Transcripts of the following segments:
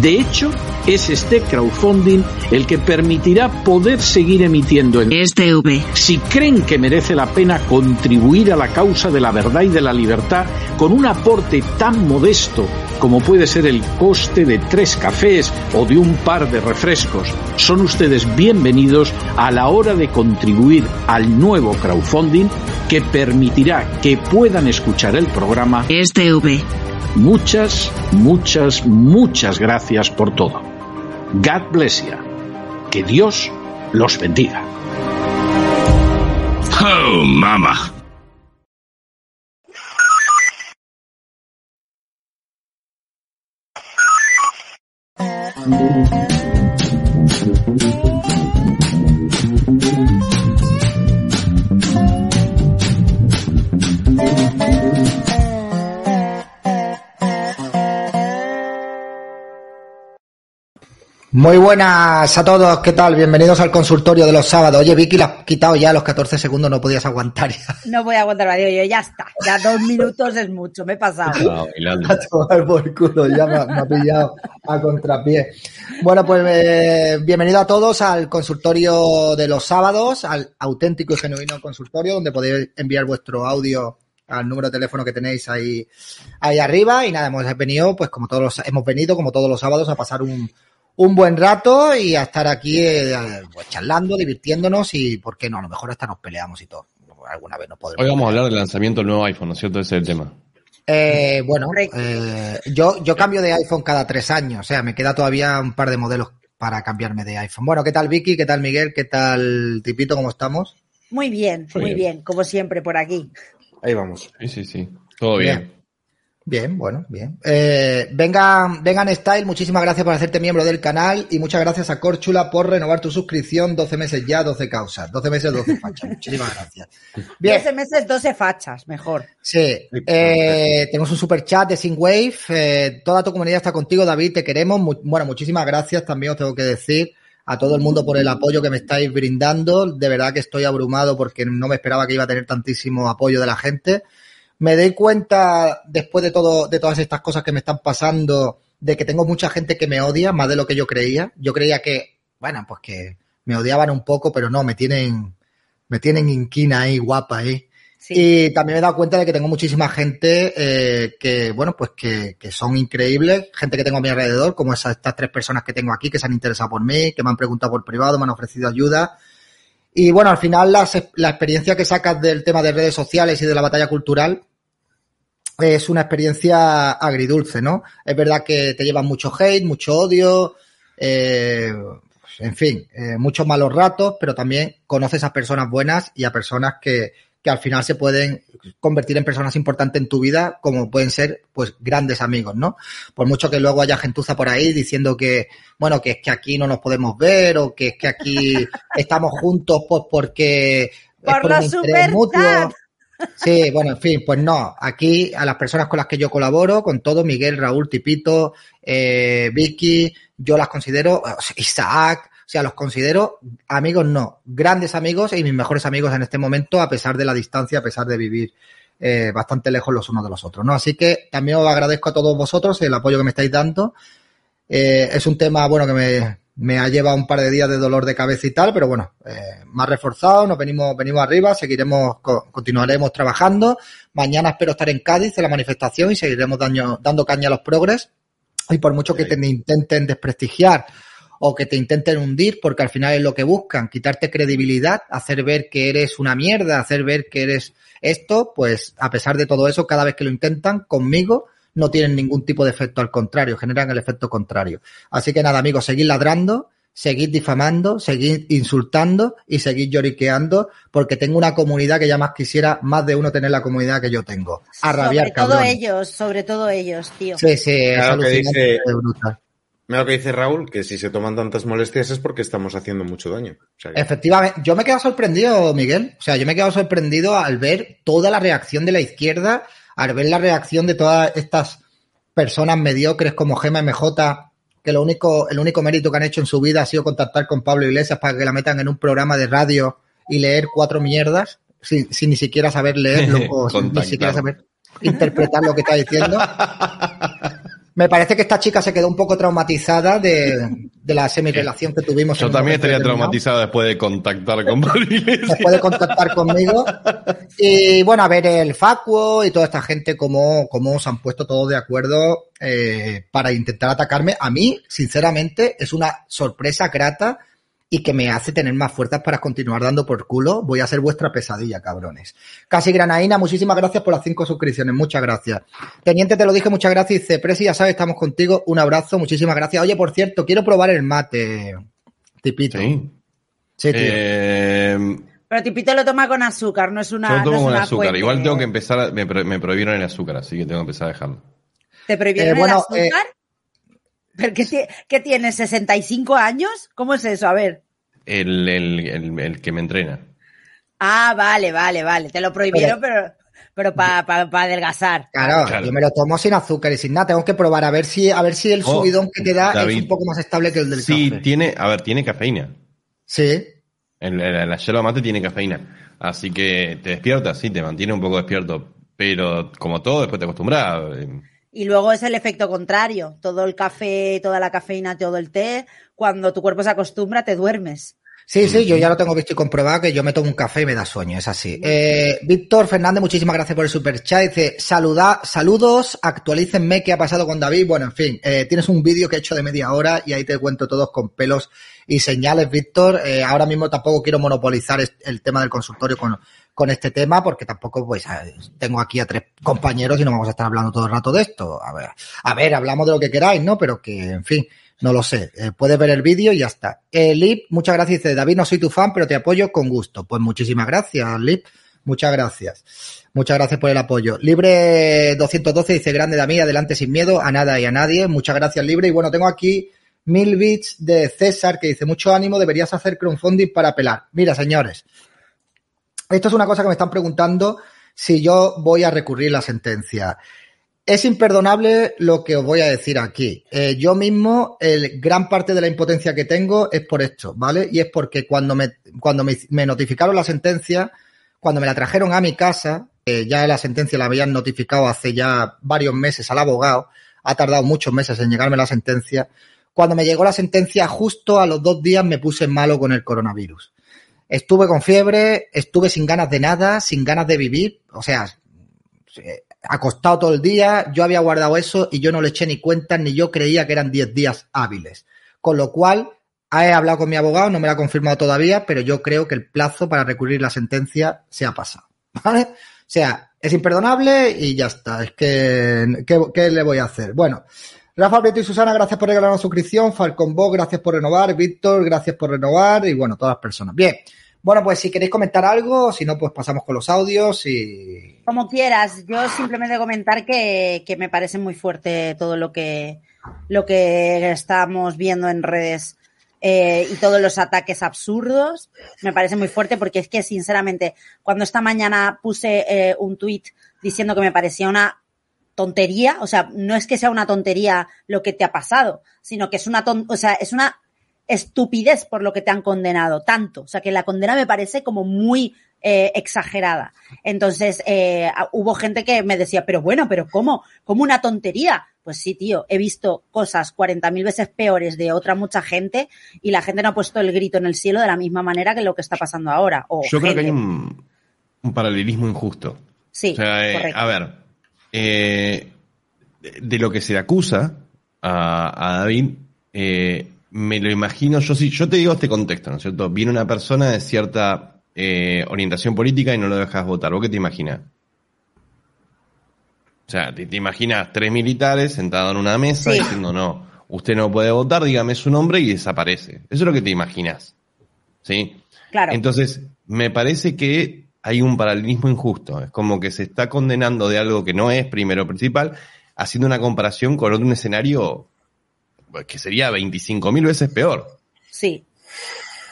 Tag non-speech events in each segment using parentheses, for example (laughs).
De hecho, es este crowdfunding el que permitirá poder seguir emitiendo en Este V. si creen que merece la pena contribuir a la causa de la verdad y de la libertad con un aporte tan modesto como puede ser el coste de tres cafés o de un par de refrescos, son ustedes bienvenidos a la hora de contribuir al nuevo crowdfunding que permitirá que puedan escuchar el programa. Este V. Muchas, muchas, muchas gracias por todo. God bless you. Que Dios los bendiga. Oh, mama. Thank you. Muy buenas a todos, ¿qué tal? Bienvenidos al consultorio de los sábados. Oye, Vicky, la has quitado ya los 14 segundos, no podías aguantar ya. No voy a aguantar digo yo, ya está, ya dos (laughs) minutos es mucho, me he pasado. A tomar por culo, ya me, ha- me ha pillado a contrapié. Bueno, pues eh, bienvenido a todos al consultorio de los sábados, al auténtico y genuino consultorio, donde podéis enviar vuestro audio al número de teléfono que tenéis ahí, ahí arriba. Y nada, hemos venido, pues como todos los, hemos venido, como todos los sábados, a pasar un, un buen rato y a estar aquí eh, pues, charlando, divirtiéndonos y, ¿por qué no? A lo mejor hasta nos peleamos y todo. Alguna vez no podremos. Hoy vamos a hablar del lanzamiento del nuevo iPhone, ¿no es cierto? Ese es el tema. Eh, bueno, eh, yo, yo cambio de iPhone cada tres años, o sea, me queda todavía un par de modelos para cambiarme de iPhone. Bueno, ¿qué tal Vicky? ¿Qué tal Miguel? ¿Qué tal Tipito? ¿Cómo estamos? Muy bien, Muy muy bien. bien, como siempre por aquí. Ahí vamos. Sí, sí, sí. Todo bien. Bien, bueno, bien. Eh, vengan, vengan Style, muchísimas gracias por hacerte miembro del canal y muchas gracias a Corchula por renovar tu suscripción. 12 meses ya, 12 causas. 12 meses, 12 fachas. Muchísimas gracias. Bien. 12 meses, 12 fachas, mejor. Sí, eh, tenemos un super chat de Synwave. Eh, toda tu comunidad está contigo, David. Te queremos. Mu- bueno, muchísimas gracias. También os tengo que decir a todo el mundo por el apoyo que me estáis brindando. De verdad que estoy abrumado porque no me esperaba que iba a tener tantísimo apoyo de la gente. Me doy cuenta, después de todo, de todas estas cosas que me están pasando, de que tengo mucha gente que me odia, más de lo que yo creía. Yo creía que, bueno, pues que me odiaban un poco, pero no, me tienen, me tienen inquina ahí, guapa ahí. Sí. Y también me he dado cuenta de que tengo muchísima gente eh, que, bueno, pues que, que son increíbles, gente que tengo a mi alrededor, como esas, estas tres personas que tengo aquí, que se han interesado por mí, que me han preguntado por privado, me han ofrecido ayuda. Y bueno, al final las- la experiencia que sacas del tema de redes sociales y de la batalla cultural es una experiencia agridulce, ¿no? Es verdad que te llevan mucho hate, mucho odio, eh, en fin, eh, muchos malos ratos, pero también conoces a personas buenas y a personas que, que al final se pueden convertir en personas importantes en tu vida, como pueden ser, pues, grandes amigos, ¿no? Por mucho que luego haya gentuza por ahí diciendo que, bueno, que es que aquí no nos podemos ver o que es que aquí (laughs) estamos juntos pues porque es Por un los interés mutuo. Sí, bueno, en fin, pues no. Aquí a las personas con las que yo colaboro, con todo, Miguel, Raúl, Tipito, eh, Vicky, yo las considero, Isaac, o sea, los considero amigos, no, grandes amigos y mis mejores amigos en este momento, a pesar de la distancia, a pesar de vivir eh, bastante lejos los unos de los otros, ¿no? Así que también os agradezco a todos vosotros el apoyo que me estáis dando. Eh, es un tema, bueno, que me, me ha llevado un par de días de dolor de cabeza y tal, pero bueno, eh, más reforzado, nos venimos, venimos arriba, seguiremos, co- continuaremos trabajando. Mañana espero estar en Cádiz en la manifestación y seguiremos daño- dando caña a los progres. Y por mucho que te intenten desprestigiar o que te intenten hundir, porque al final es lo que buscan, quitarte credibilidad, hacer ver que eres una mierda, hacer ver que eres esto, pues a pesar de todo eso, cada vez que lo intentan conmigo, no tienen ningún tipo de efecto, al contrario, generan el efecto contrario. Así que nada, amigos, seguid ladrando, seguid difamando, seguid insultando y seguid lloriqueando, porque tengo una comunidad que ya más quisiera más de uno tener la comunidad que yo tengo. A rabiar, sobre todo ellos, sobre todo ellos, tío. Sí, sí, es Claro que alucinante, dice- es. Mira lo que dice Raúl, que si se toman tantas molestias es porque estamos haciendo mucho daño. O sea que- Efectivamente, yo me he quedado sorprendido, Miguel. O sea, yo me he quedado sorprendido al ver toda la reacción de la izquierda, al ver la reacción de todas estas personas mediocres como Gema MJ, que lo único, el único mérito que han hecho en su vida ha sido contactar con Pablo Iglesias para que la metan en un programa de radio y leer cuatro mierdas, sin, sin ni siquiera saber leerlo (laughs) o sin ni siquiera saber interpretar lo que está diciendo. (laughs) Me parece que esta chica se quedó un poco traumatizada de, de la semirelación que tuvimos. Yo también estaría traumatizado después de contactar con (laughs) se puede contactar conmigo. Y bueno, a ver el Facuo y toda esta gente, cómo, cómo se han puesto todos de acuerdo eh, para intentar atacarme. A mí, sinceramente, es una sorpresa grata y que me hace tener más fuerzas para continuar dando por culo. Voy a ser vuestra pesadilla, cabrones. Casi Granaína, muchísimas gracias por las cinco suscripciones. Muchas gracias. Teniente, te lo dije, muchas gracias. Dice, Presi, ya sabes, estamos contigo. Un abrazo, muchísimas gracias. Oye, por cierto, quiero probar el mate, tipito. Sí. Sí, tío. Eh, Pero Tipito lo toma con azúcar, no es una. yo no tomo es con una azúcar. fuente. Igual tengo que empezar, a- me, pro- me prohibieron el azúcar, así que tengo que empezar a dejarlo. ¿Te prohibieron Eh, bueno, el azúcar? ¿Pero qué, qué tienes? ¿65 años? ¿Cómo es eso? A ver. El, el, el, el que me entrena. Ah, vale, vale, vale. Te lo prohibieron, pero, pero para adelgazar. Claro, Claro. yo me lo tomo sin azúcar y sin nada. Tengo que probar a ver si, a ver si el Oh, subidón que te da David. es un poco más estable que el del Sí, café. tiene, a ver, tiene cafeína. Sí. El, el- la yerba mate tiene cafeína. Así que te despierta, sí, te mantiene un poco despierto. Pero como todo, después te acostumbras. eh, Y luego es el efecto contrario. Todo el café, toda la cafeína, todo el té, cuando tu cuerpo se acostumbra, te duermes. Sí, sí, yo ya lo tengo visto y comprobado que yo me tomo un café y me da sueño, es así. Eh, Víctor Fernández, muchísimas gracias por el super chat. Dice, saluda, saludos, actualícenme qué ha pasado con David. Bueno, en fin, eh, tienes un vídeo que he hecho de media hora y ahí te cuento todos con pelos y señales, Víctor. Eh, ahora mismo tampoco quiero monopolizar el tema del consultorio con, con este tema porque tampoco, pues, tengo aquí a tres compañeros y no vamos a estar hablando todo el rato de esto. A ver, a ver, hablamos de lo que queráis, ¿no? Pero que, en fin, no lo sé. Eh, puedes ver el vídeo y ya está. Eh, Lip, muchas gracias. Dice, David, no soy tu fan, pero te apoyo con gusto. Pues muchísimas gracias, Lip. Muchas gracias. Muchas gracias por el apoyo. Libre 212 dice, grande David, adelante sin miedo a nada y a nadie. Muchas gracias, Libre. Y bueno, tengo aquí mil bits de César que dice, mucho ánimo, deberías hacer crowdfunding para pelar. Mira, señores, esto es una cosa que me están preguntando si yo voy a recurrir la sentencia. Es imperdonable lo que os voy a decir aquí. Eh, yo mismo, el, gran parte de la impotencia que tengo es por esto, ¿vale? Y es porque cuando me, cuando me, notificaron la sentencia, cuando me la trajeron a mi casa, eh, ya la sentencia la habían notificado hace ya varios meses al abogado, ha tardado muchos meses en llegarme la sentencia. Cuando me llegó la sentencia, justo a los dos días me puse malo con el coronavirus. Estuve con fiebre, estuve sin ganas de nada, sin ganas de vivir, o sea, eh, acostado todo el día, yo había guardado eso y yo no le eché ni cuenta, ni yo creía que eran 10 días hábiles. Con lo cual, he hablado con mi abogado, no me lo ha confirmado todavía, pero yo creo que el plazo para recurrir la sentencia se ha pasado. O sea, es imperdonable y ya está. Es que, ¿qué, le voy a hacer? Bueno, Rafa Brito y Susana, gracias por regalar una suscripción. Falcon gracias por renovar. Víctor, gracias por renovar. Y bueno, todas las personas. Bien. Bueno, pues si queréis comentar algo, si no, pues pasamos con los audios y. Como quieras, yo simplemente comentar que, que me parece muy fuerte todo lo que, lo que estamos viendo en redes eh, y todos los ataques absurdos. Me parece muy fuerte porque es que, sinceramente, cuando esta mañana puse eh, un tuit diciendo que me parecía una tontería, o sea, no es que sea una tontería lo que te ha pasado, sino que es una ton o sea, es una estupidez por lo que te han condenado, tanto. O sea, que la condena me parece como muy eh, exagerada. Entonces, eh, hubo gente que me decía, pero bueno, pero ¿cómo? ¿Cómo una tontería? Pues sí, tío, he visto cosas 40.000 veces peores de otra mucha gente y la gente no ha puesto el grito en el cielo de la misma manera que lo que está pasando ahora. O Yo creo que hay un, un paralelismo injusto. Sí, O sea, eh, correcto. a ver, de, de lo que se le acusa a, a David, me lo imagino, yo sí, yo te digo este contexto, ¿no es cierto? Viene una persona de cierta eh, orientación política y no lo dejas votar. ¿Vos qué te imaginas? O sea, te, te imaginas tres militares sentados en una mesa Sí. diciendo, no, usted no puede votar, dígame su nombre y desaparece. Eso es lo que te imaginas. ¿Sí? Claro. Entonces, me parece que hay un paralelismo injusto. Es como que se está condenando de algo que no es primero principal, haciendo una comparación con un escenario que sería 25 mil veces peor. Sí.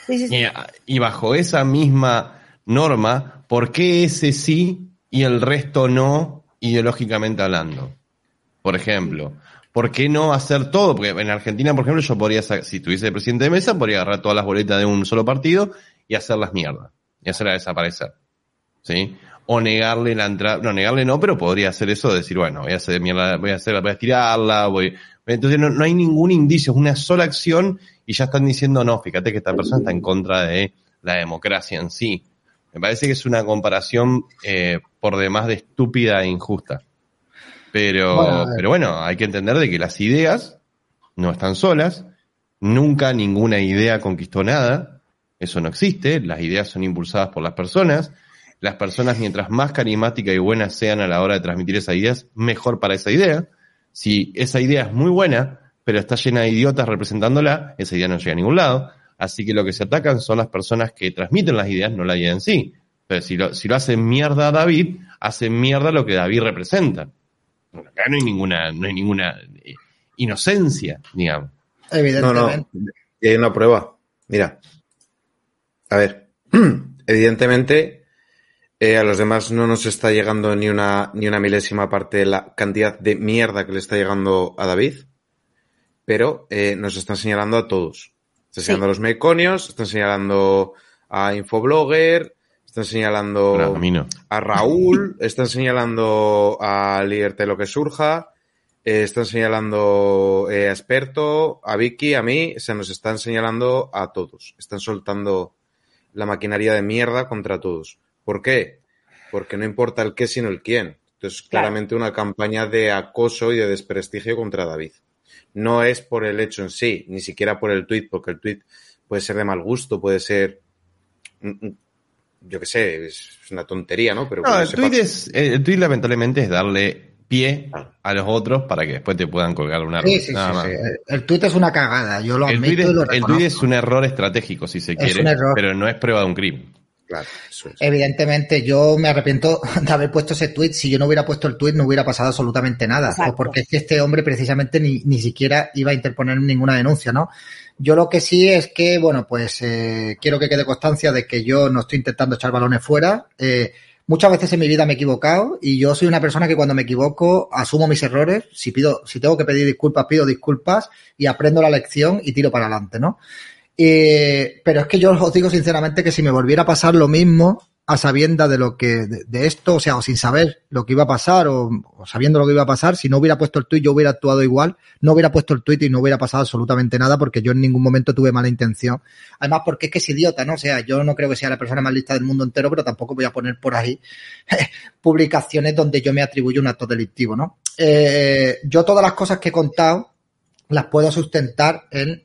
Sí, sí, sí. Y, y bajo esa misma norma, ¿por qué ese sí y el resto no, ideológicamente hablando? Por ejemplo, ¿por qué no hacer todo? Porque en Argentina, por ejemplo, yo podría, si tuviese de presidente de mesa, podría agarrar todas las boletas de un solo partido y hacerlas mierda. Y hacerlas desaparecer. ¿Sí? O negarle la entrada, no, negarle no, pero podría hacer eso, de decir, bueno, voy a hacer mierda, voy a hacer, voy a estirarla, voy, entonces no, no hay ningún indicio, es una sola acción y ya están diciendo, no, fíjate que esta persona está en contra de la democracia en sí. Me parece que es una comparación eh, por demás de estúpida e injusta. Pero Bueno, ver. pero bueno, hay que entender de que las ideas no están solas, nunca ninguna idea conquistó nada, eso no existe, las ideas son impulsadas por las personas, las personas mientras más carismáticas y buenas sean a la hora de transmitir esas ideas, mejor para esa idea. Si esa idea es muy buena, pero está llena de idiotas representándola, esa idea no llega a ningún lado. Así que lo que se atacan son las personas que transmiten las ideas, no la idea en sí. Pero si lo, si lo hacen mierda a David, hacen mierda lo que David representa. Acá no hay ninguna, no hay ninguna eh, inocencia, digamos. No, no. Evidentemente. Y hay una prueba. Mira. A ver. (clears throat) Evidentemente, eh, a los demás no nos está llegando ni una, ni una milésima parte de la cantidad de mierda que le está llegando a David. Pero eh, nos están señalando a todos. Están Sí. señalando a los meconios, están señalando a Infoblogger, están señalando Bueno, a mí no. a Raúl, (laughs) están señalando a Liberté lo que surja, eh, están señalando eh, a Experto, a Vicky, a mí, se nos están señalando a todos. Están soltando la maquinaria de mierda contra todos. ¿Por qué? Porque no importa el qué, sino el quién. Entonces, Claro. claramente una campaña de acoso y de desprestigio contra David. No es por el hecho en sí, ni siquiera por el tuit, porque el tuit puede ser de mal gusto, puede ser, mm, mm, yo qué sé, es una tontería, ¿no? Pero No, el sepa- tweet, es, el tweet lamentablemente es darle pie Ah. a los otros para que después te puedan colgar una Sí, sí, nada sí, más. El- tuit es una cagada, yo lo El admito tweet, es, y lo el tweet es un error estratégico, si se Es quiere, un error. pero no es prueba de un crimen. Claro, eso es. Evidentemente, yo me arrepiento (laughs) de haber puesto ese tweet. Si yo no hubiera puesto el tweet, no hubiera pasado absolutamente nada. Pues porque es que este hombre precisamente ni, ni siquiera iba a interponer ninguna denuncia, ¿no? Yo lo que sí es que, bueno, pues eh, quiero que quede constancia de que yo no estoy intentando echar balones fuera. Eh, muchas veces en mi vida me he equivocado y yo soy una persona que cuando me equivoco asumo mis errores. Si pido, si tengo que pedir disculpas, pido disculpas y aprendo la lección y tiro para adelante, ¿no? Pero es que yo os digo sinceramente que si me volviera a pasar lo mismo, a sabienda de lo que, de, esto, o sea, o sin saber lo que iba a pasar, o, o sabiendo lo que iba a pasar, si no hubiera puesto el tuit, yo hubiera actuado igual, no hubiera puesto el tuit y no hubiera pasado absolutamente nada, porque yo en ningún momento tuve mala intención. Además, porque es que es idiota, ¿no? O sea, yo no creo que sea la persona más lista del mundo entero, pero tampoco voy a poner por ahí (laughs) publicaciones donde yo me atribuyo un acto delictivo, ¿no? Eh, yo todas las cosas que he contado las puedo sustentar en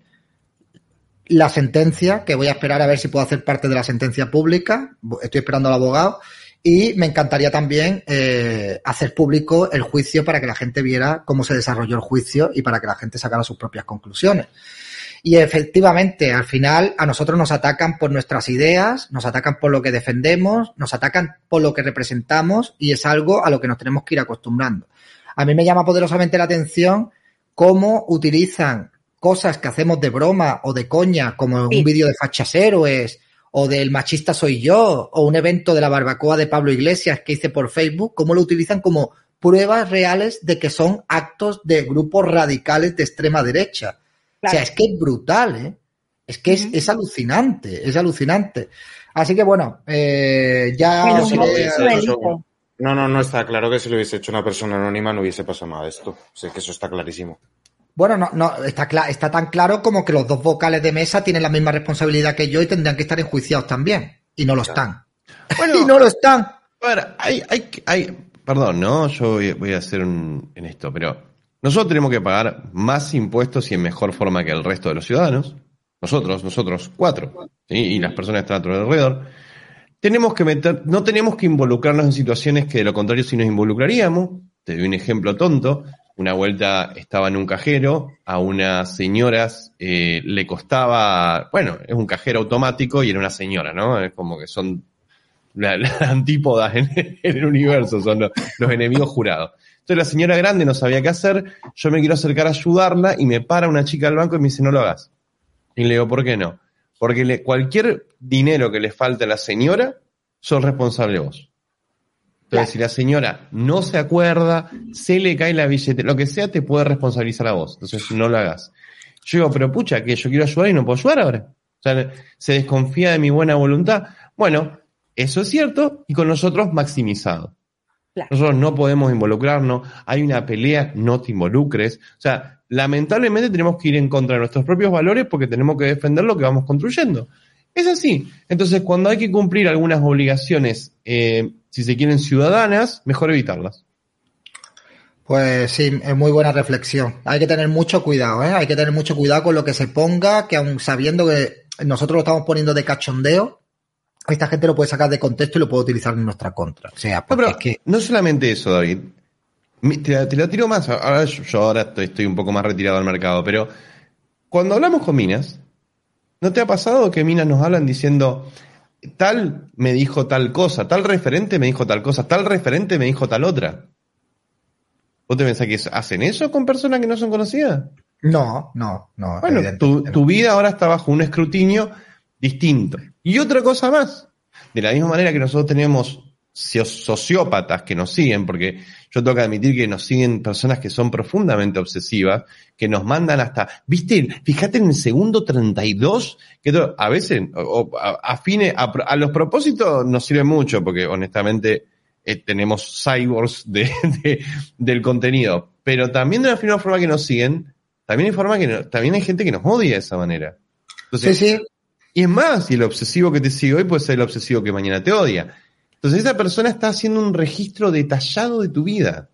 la sentencia, que voy a esperar a ver si puedo hacer parte de la sentencia pública. Estoy esperando al abogado. Y me encantaría también eh, hacer público el juicio para que la gente viera cómo se desarrolló el juicio y para que la gente sacara sus propias conclusiones. Y efectivamente, al final a nosotros nos atacan por nuestras ideas, nos atacan por lo que defendemos, nos atacan por lo que representamos y es algo a lo que nos tenemos que ir acostumbrando. A mí me llama poderosamente la atención cómo utilizan cosas que hacemos de broma o de coña, como Sí. un vídeo de fachas héroes o del machista soy yo o un evento de la barbacoa de Pablo Iglesias que hice por Facebook, cómo lo utilizan como pruebas reales de que son actos de grupos radicales de extrema derecha. O sea, es que es brutal, ¿eh? Es que es, es alucinante, es alucinante. Así que bueno, eh, ya Menos os iré-. No, no, no está claro que si lo hubiese hecho una persona anónima no hubiese pasado nada de esto. Sé que eso está clarísimo. Bueno, no, no, está, está tan claro como que los dos vocales de mesa tienen la misma responsabilidad que yo y tendrían que estar enjuiciados también. Y no lo están. (laughs) Bueno, y no lo están. A hay, hay, hay, perdón, ¿no? Yo voy, voy a hacer un, en esto, pero nosotros tenemos que pagar más impuestos y en mejor forma que el resto de los ciudadanos. Nosotros, nosotros, cuatro, ¿sí? y las personas que están alrededor. Tenemos que meter, no tenemos que involucrarnos en situaciones que de lo contrario si nos involucraríamos. Te doy un ejemplo tonto. Una vuelta estaba en un cajero, a unas señoras eh, le costaba, bueno, es un cajero automático y era una señora, ¿no? Es como que son la- las (laughs) antípodas en, el universo, son los, enemigos jurados. Entonces la señora grande no sabía qué hacer, yo me quiero acercar a ayudarla y me para una chica del banco y me dice, no lo hagas. Y le digo, ¿por qué no? Porque le- cualquier dinero que le falte a la señora, sos responsable vos. Entonces, si la señora no se acuerda, se le cae la billetera, lo que sea, te puede responsabilizar a vos. Entonces, no lo hagas. Yo digo, pero pucha, que yo quiero ayudar y no puedo ayudar ahora. O sea, se desconfía de mi buena voluntad. Bueno, eso es cierto y con nosotros maximizado. Claro. Nosotros no podemos involucrarnos, hay una pelea, no te involucres. O sea, lamentablemente tenemos que ir en contra de nuestros propios valores porque tenemos que defender lo que vamos construyendo. Es así. Entonces, cuando hay que cumplir algunas obligaciones, eh, si se quieren ciudadanas, mejor evitarlas. Pues sí, es muy buena reflexión. Hay que tener mucho cuidado, ¿eh? Hay que tener mucho cuidado con lo que se ponga, que aun sabiendo que nosotros lo estamos poniendo de cachondeo, esta gente lo puede sacar de contexto y lo puede utilizar en nuestra contra. O sea, No, porque pero es que no solamente eso, David. Te, la- te la tiro más. Ahora, yo, yo ahora estoy, estoy un poco más retirado del mercado, pero cuando hablamos con minas, ¿no te ha pasado que minas nos hablan diciendo tal me dijo tal cosa, tal referente me dijo tal cosa, tal referente me dijo tal otra? ¿Vos te pensás que hacen eso con personas que no son conocidas? no, no, no. Bueno, tu, tu vida ahora está bajo un escrutinio distinto. Y otra cosa más, de la misma manera que nosotros tenemos sociópatas que nos siguen, porque yo tengo que admitir que nos siguen personas que son profundamente obsesivas, que nos mandan hasta, viste, fíjate en el segundo 32, que a veces, o, o a, a fines, a, pro- a los propósitos nos sirve mucho, porque honestamente eh, tenemos cyborgs de, (laughs) de- del contenido, pero también de la misma forma que nos siguen, también hay forma que no- también hay gente que nos odia de esa manera. Sí, Entonces, sí, y es más, y el obsesivo que te sigue hoy puede ser el obsesivo que mañana te odia. Entonces esa persona está haciendo un registro detallado de tu vida.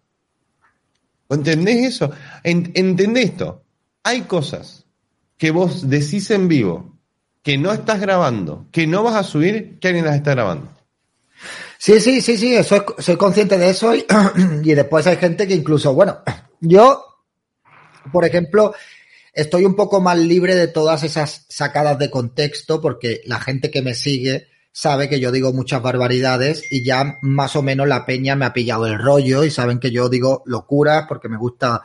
¿Entendés eso? En- entendé esto. Hay cosas que vos decís en vivo, que no estás grabando, que no vas a subir, que alguien las está grabando. Sí, sí, sí, sí, soy, soy consciente de eso y, (clears throat) y después hay gente que incluso, bueno, (clears throat) yo, por ejemplo, estoy un poco más libre de todas esas sacadas de contexto porque la gente que me sigue sabe que yo digo muchas barbaridades y ya más o menos la peña me ha pillado el rollo y saben que yo digo locuras porque me gusta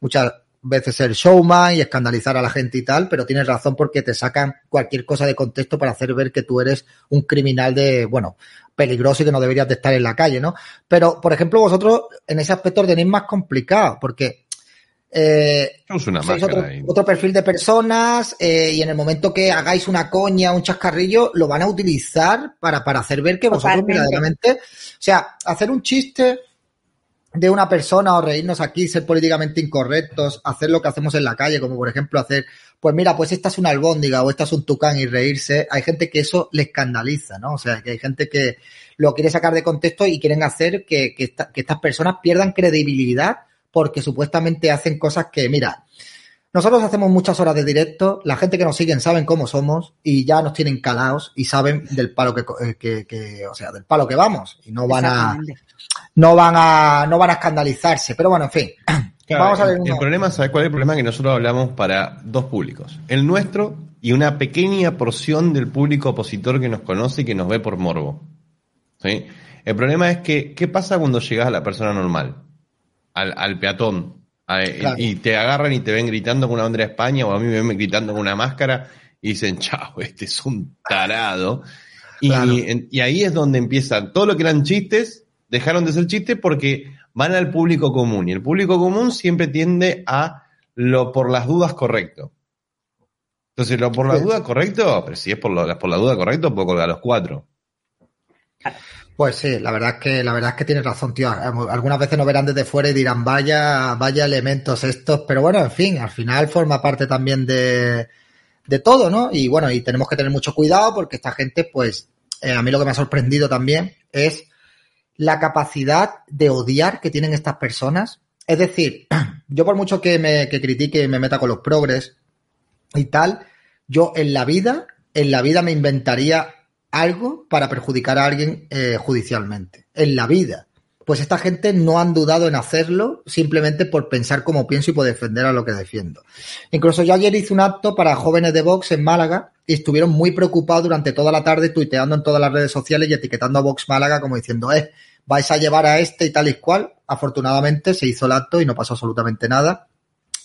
muchas veces ser showman y escandalizar a la gente y tal, pero tienes razón porque te sacan cualquier cosa de contexto para hacer ver que tú eres un criminal de, bueno, peligroso y que no deberías de estar en la calle, ¿no? Pero, por ejemplo, vosotros en ese aspecto tenéis más complicado porque eh, una sois otro, otro perfil de personas eh, y en el momento que hagáis una coña, un chascarrillo, lo van a utilizar para, para hacer ver que vosotros verdaderamente, o sea, hacer un chiste de una persona o reírnos aquí, ser políticamente incorrectos, hacer lo que hacemos en la calle, como por ejemplo hacer, pues mira, pues esta es una albóndiga o esta es un tucán y reírse, hay gente que eso le escandaliza, ¿no? O sea, que hay gente que lo quiere sacar de contexto y quieren hacer que, que, esta- que estas personas pierdan credibilidad porque supuestamente hacen cosas que, mira, nosotros hacemos muchas horas de directo, la gente que nos siguen saben cómo somos y ya nos tienen calados y saben del palo que, co- eh, que, que- o sea, del palo que vamos y no van a, no van a, no van a escandalizarse. Pero bueno, en fin. Claro, (clears throat) Vamos a ver el, uno. el problema, ¿sabes cuál es el problema? Que nosotros hablamos para dos públicos. El nuestro y una pequeña porción del público opositor que nos conoce y que nos ve por morbo. ¿Sí? El problema es que, ¿qué pasa cuando llegas a la persona normal? Al, al peatón. A- Claro. Y te agarran y te ven gritando con una bandera de España o a mí me ven gritando con una máscara y dicen, chao, este es un tarado. Y, Claro. y ahí es donde empiezan todo lo que eran chistes, dejaron de ser chistes porque van al público común. Y el público común siempre tiende a lo por las dudas correcto. Entonces, lo por las dudas correcto, pero si es por, lo- por la duda correcto, puedo colgar a los cuatro. Pues sí, la verdad es que, la verdad es que tienes razón, tío. Algunas veces nos verán desde fuera y dirán, vaya, vaya elementos estos, pero bueno, en fin, al final forma parte también de, de todo, ¿no? Y bueno, y tenemos que tener mucho cuidado porque esta gente, pues, eh, a mí lo que me ha sorprendido también es la capacidad de odiar que tienen estas personas. Es decir, (clears throat) yo por mucho que me que critique y me meta con los progres y tal, yo en la vida, en la vida me inventaría algo para perjudicar a alguien eh, judicialmente. En la vida. Pues esta gente no han dudado en hacerlo simplemente por pensar como pienso y por defender a lo que defiendo. Incluso yo ayer hice un acto para jóvenes de Vox en Málaga y estuvieron muy preocupados durante toda la tarde tuiteando en todas las redes sociales y etiquetando a Vox Málaga como diciendo, eh, vais a llevar a este y tal y cual. afortunadamente se hizo el acto y no pasó absolutamente nada.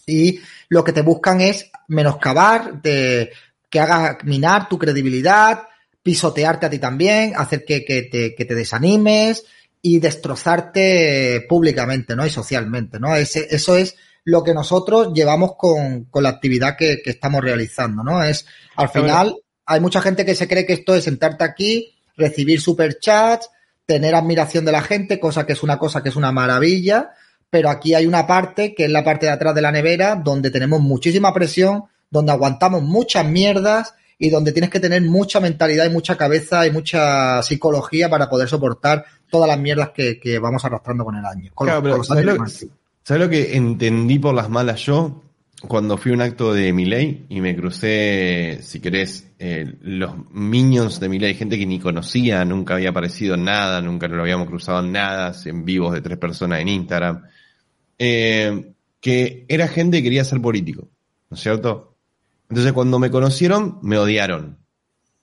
Y lo que te buscan es menoscabar, de, que haga minar tu credibilidad, pisotearte a ti también, hacer que, que, te, que te desanimes y destrozarte públicamente, ¿no? Y socialmente, ¿no? Ese, eso es lo que nosotros llevamos con, con la actividad que, que, estamos realizando, ¿no? Es, al final, hay mucha gente que se cree que esto es sentarte aquí, recibir superchats, tener admiración de la gente, cosa que es una cosa que es una maravilla, pero aquí hay una parte que es la parte de atrás de la nevera donde tenemos muchísima presión, donde aguantamos muchas mierdas y donde tienes que tener mucha mentalidad y mucha cabeza y mucha psicología para poder soportar todas las mierdas que, que vamos arrastrando con el año. Con claro, los, pero con ¿sabes, lo, ¿sabes lo, que entendí por las malas yo? Cuando fui a un acto de Miley y me crucé, si querés, eh, los minions de Miley, gente que ni conocía, nunca había aparecido nada, nunca lo habíamos cruzado en nada, en vivos de tres personas en Instagram, eh, que era gente que quería ser político, ¿no es cierto? Entonces cuando me conocieron, me odiaron.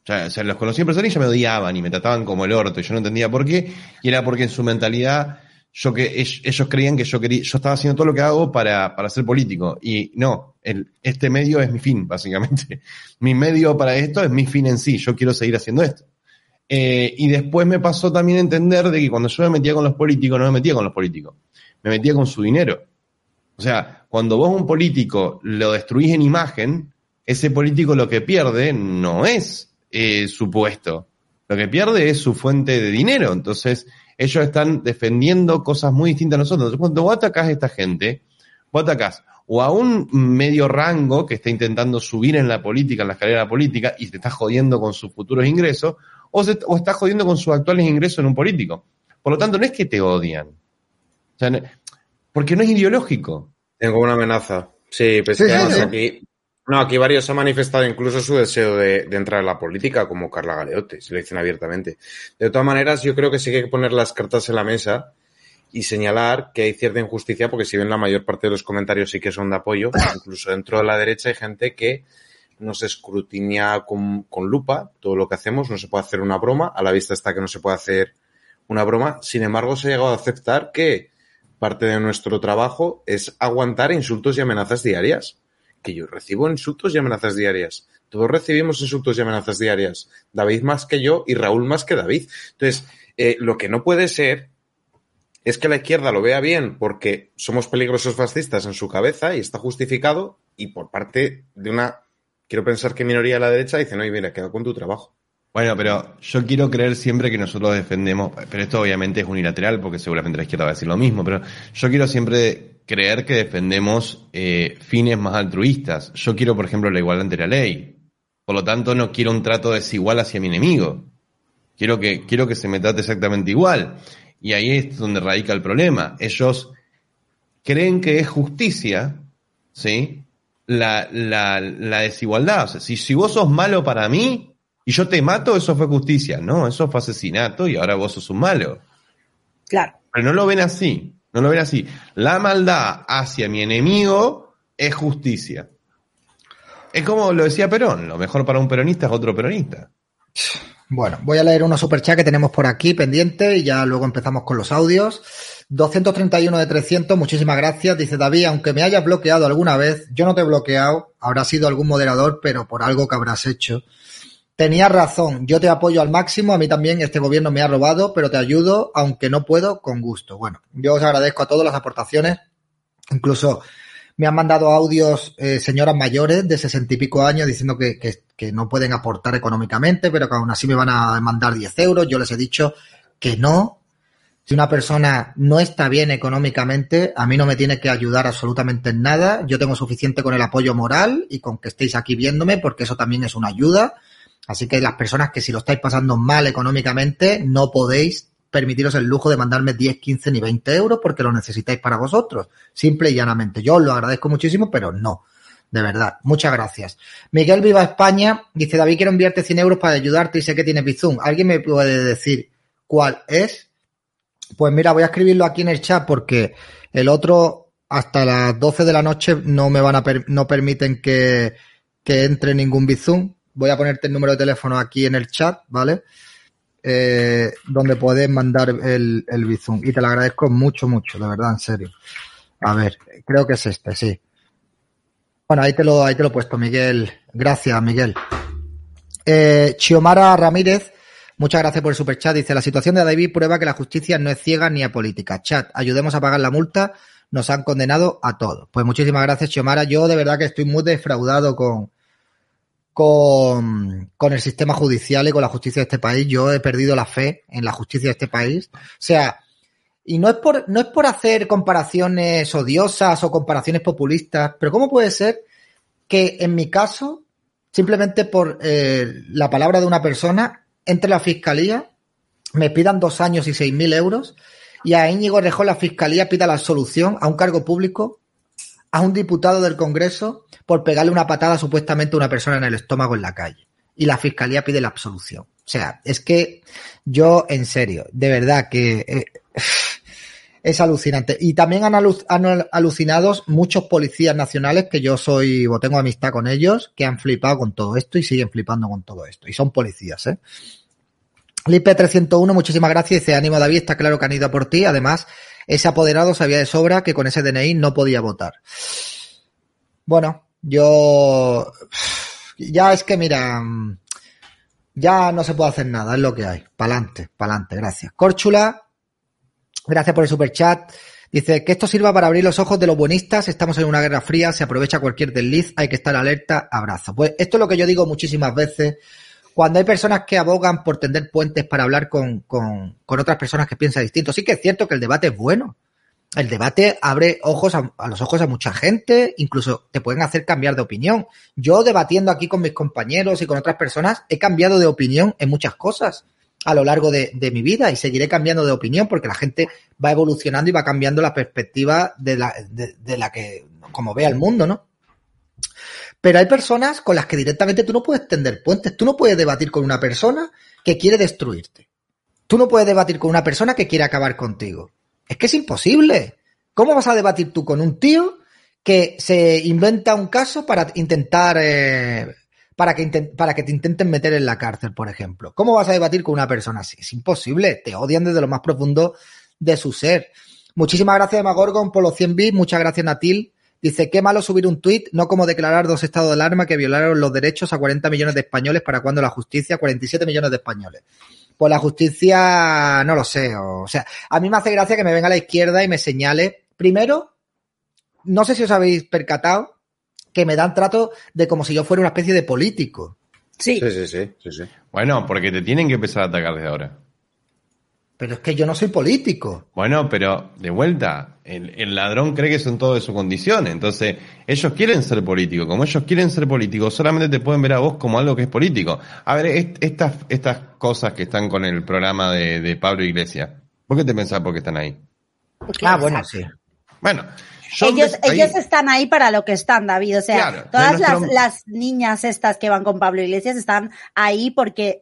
O sea, los conocí en persona y ya me odiaban y me trataban como el orto y yo no entendía por qué. Y era porque en su mentalidad yo que ellos creían que yo quería, yo estaba haciendo todo lo que hago para, para ser político. Y no, el, este medio es mi fin, (laughs) básicamente. Mi medio para esto es mi fin en sí. Yo quiero seguir haciendo esto. Eh, y después me pasó también entender de que cuando yo me metía con los políticos, no me metía con los políticos, me metía con su dinero. O sea, cuando vos un político lo destruís en imagen, ese político lo que pierde no es eh, su puesto, lo que pierde es su fuente de dinero. Entonces, ellos están defendiendo cosas muy distintas a nosotros. Entonces, cuando vos atacás a esta gente, vos atacás o a un medio rango que está intentando subir en la política, en la escalera política, y te está jodiendo con sus futuros ingresos, o, se, o está jodiendo con sus actuales ingresos en un político. Por lo tanto, no es que te odian. O sea, porque no es ideológico. Tengo una amenaza. Sí, pues Sí, que sí, además sí. aquí. No, aquí varios han manifestado incluso su deseo de, de entrar en la política, como Carla Galeote, se lo dicen abiertamente. De todas maneras, yo creo que sí que hay que poner las cartas en la mesa y señalar que hay cierta injusticia, porque si bien la mayor parte de los comentarios sí que son de apoyo, (coughs) incluso dentro de la derecha hay gente que nos escrutinia con, con lupa todo lo que hacemos, no se puede hacer una broma, a la vista está que no se puede hacer una broma, sin embargo se ha llegado a aceptar que parte de nuestro trabajo es aguantar insultos y amenazas diarias. Que yo recibo insultos y amenazas diarias. Todos recibimos insultos y amenazas diarias. David más que yo y Raúl más que David. Entonces, eh, lo que no puede ser es que la izquierda lo vea bien porque somos peligrosos fascistas en su cabeza y está justificado y por parte de una, quiero pensar que minoría de la derecha dicen, oye, mira, queda con tu trabajo. Bueno, pero yo quiero creer siempre que nosotros defendemos, pero esto obviamente es unilateral porque seguramente la izquierda va a decir lo mismo, pero yo quiero siempre creer que defendemos eh, fines más altruistas. Yo quiero, por ejemplo, la igualdad ante la ley. Por lo tanto, no quiero un trato desigual hacia mi enemigo. Quiero que, quiero que se me trate exactamente igual. Y ahí es donde radica el problema. Ellos creen que es justicia, ¿sí? La, la, la desigualdad. O sea, si, si vos sos malo para mí, y yo te mato, eso fue justicia. No, eso fue asesinato y ahora vos sos un malo. Claro. Pero no lo ven así. No lo ven así. La maldad hacia mi enemigo es justicia. Es como lo decía Perón, lo mejor para un peronista es otro peronista. Bueno, voy a leer unos superchats que tenemos por aquí pendiente y ya luego empezamos con los audios. 231 de 300, muchísimas gracias. Dice David, aunque me hayas bloqueado alguna vez, yo no te he bloqueado, habrá sido algún moderador, pero por algo que habrás hecho. Tenías razón, yo te apoyo al máximo, a mí también este gobierno me ha robado, pero te ayudo, aunque no puedo, con gusto. Bueno, yo os agradezco a todos las aportaciones, incluso me han mandado audios eh, señoras mayores de sesenta y pico años diciendo que, que, no pueden aportar económicamente, pero que aún así me van a mandar 10 euros. Yo les he dicho que no. Si una persona no está bien económicamente, a mí no me tiene que ayudar absolutamente en nada. Yo tengo suficiente con el apoyo moral y con que estéis aquí viéndome, porque eso también es una ayuda. Así que las personas que si lo estáis pasando mal económicamente, no podéis permitiros el lujo de mandarme 10, 15 ni 20 euros porque lo necesitáis para vosotros. Simple y llanamente. Yo os lo agradezco muchísimo, pero no. De verdad. Muchas gracias. Miguel Viva España dice, David, quiero enviarte 100 euros para ayudarte y sé que tienes Bizum. ¿Alguien me puede decir cuál es? Pues mira, voy a escribirlo aquí en el chat porque el otro hasta las 12 de la noche no me van a no permiten que, que entre ningún Bizum. Voy a ponerte el número de teléfono aquí en el chat, ¿vale? eh, donde puedes mandar el, el Bizum. Y te lo agradezco mucho, mucho, de verdad, en serio. A ver, creo que es este, sí. Bueno, ahí te lo, ahí te lo he puesto, Miguel. Gracias, Miguel. Eh, Chiomara Ramírez, muchas gracias por el superchat. Dice, la situación de David prueba que la justicia no es ciega ni apolítica. Chat, ayudemos a pagar la multa. Nos han condenado a todos. Pues muchísimas gracias, Chiomara. Yo de verdad que estoy muy defraudado con, con, con el sistema judicial y con la justicia de este país. Yo he perdido la fe en la justicia de este país. O sea, y no es por, no es por hacer comparaciones odiosas o comparaciones populistas, pero ¿cómo puede ser que en mi caso, simplemente por eh, la palabra de una persona, entre la fiscalía, me pidan dos años y seis mil euros y a Íñigo Rejón la fiscalía pida la absolución a un cargo público, a un diputado del Congreso, por pegarle una patada supuestamente a una persona en el estómago en la calle? Y la fiscalía pide la absolución. O sea, es que yo, en serio, de verdad que eh, (sighs) es alucinante. Y también han, alu han, alucinado muchos policías nacionales que yo soy, o tengo amistad con ellos, que han flipado con todo esto y siguen flipando con todo esto. Y son policías, ¿eh? Lipe 301, muchísimas gracias. Dice, ánimo David, está claro que han ido por ti. Además, ese apoderado sabía de sobra que con ese DNI no podía votar. Bueno, yo... Ya es que, mira, ya no se puede hacer nada, es lo que hay. Pa'lante, pa'lante, gracias. Córchula, gracias por el super chat. Dice que esto sirva para abrir los ojos de los buenistas. Estamos en una guerra fría, se aprovecha cualquier desliz, hay que estar alerta. Abrazo. Pues esto es lo que yo digo muchísimas veces. Cuando hay personas que abogan por tender puentes para hablar con, con, otras personas que piensan distinto. Sí que es cierto que el debate es bueno. El debate abre ojos a, los ojos a mucha gente, incluso te pueden hacer cambiar de opinión. Yo debatiendo aquí con mis compañeros y con otras personas, he cambiado de opinión en muchas cosas a lo largo de, de mi vida y seguiré cambiando de opinión porque la gente va evolucionando y va cambiando la perspectiva de la, de, de la que, como ve el mundo, ¿no? Pero hay personas con las que directamente tú no puedes tender puentes, tú no puedes debatir con una persona que quiere destruirte. Tú no puedes debatir con una persona que quiere acabar contigo. Es que es imposible. ¿Cómo vas a debatir tú con un tío que se inventa un caso para intentar, eh, para, que para que te intenten meter en la cárcel, por ejemplo? ¿Cómo vas a debatir con una persona así? Es imposible. Te odian desde lo más profundo de su ser. Muchísimas gracias, Magorgon, por los 100 bits. Muchas gracias, Natil. Dice, qué malo subir un tuit, no como declarar dos estados de alarma que violaron los derechos a 40 millones de españoles para cuando la justicia, 47 millones de españoles pues la justicia, no lo sé. O, o, sea, a mí me hace gracia que me venga a la izquierda y me señale. Primero, no sé si os habéis percatado que me dan trato de como si yo fuera una especie de político. Sí. Sí, sí, sí. sí, sí. Bueno, porque te tienen que empezar a atacar desde ahora. Pero es que yo no soy político. Bueno, pero de vuelta, el, el, ladrón cree que son todo de su condición. Entonces, ellos quieren ser políticos. Como ellos quieren ser políticos, solamente te pueden ver a vos como algo que es político. A ver, est estas, estas cosas que están con el programa de, de Pablo Iglesias, ¿por qué te pensás por qué están ahí? Ah, bueno, sí. Bueno, ellos, ahí... ellos están ahí para lo que están, David. O sea, claro, todas nuestro... las, las, niñas estas que van con Pablo Iglesias están ahí porque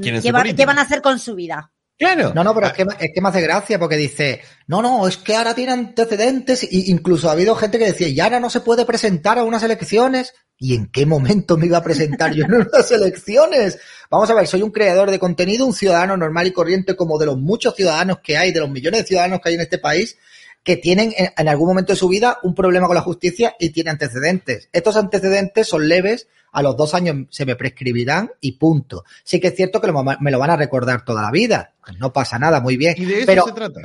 ¿qué van, ¿qué van a hacer con su vida? Claro. No, no, pero es que, es que me hace gracia porque dice, no, no, es que ahora tiene antecedentes y incluso ha habido gente que decía, y ahora no se puede presentar a unas elecciones. ¿Y en qué momento me iba a presentar yo en (laughs) unas elecciones? Vamos a ver, soy un creador de contenido, un ciudadano normal y corriente como de los muchos ciudadanos que hay, de los millones de ciudadanos que hay en este país, que tienen en, en algún momento de su vida un problema con la justicia y tienen antecedentes. Estos antecedentes son leves, a los dos años se me prescribirán y punto. Sí que es cierto que lo, me lo van a recordar toda la vida. No pasa nada, muy bien. ¿Y de eso pero, se trata?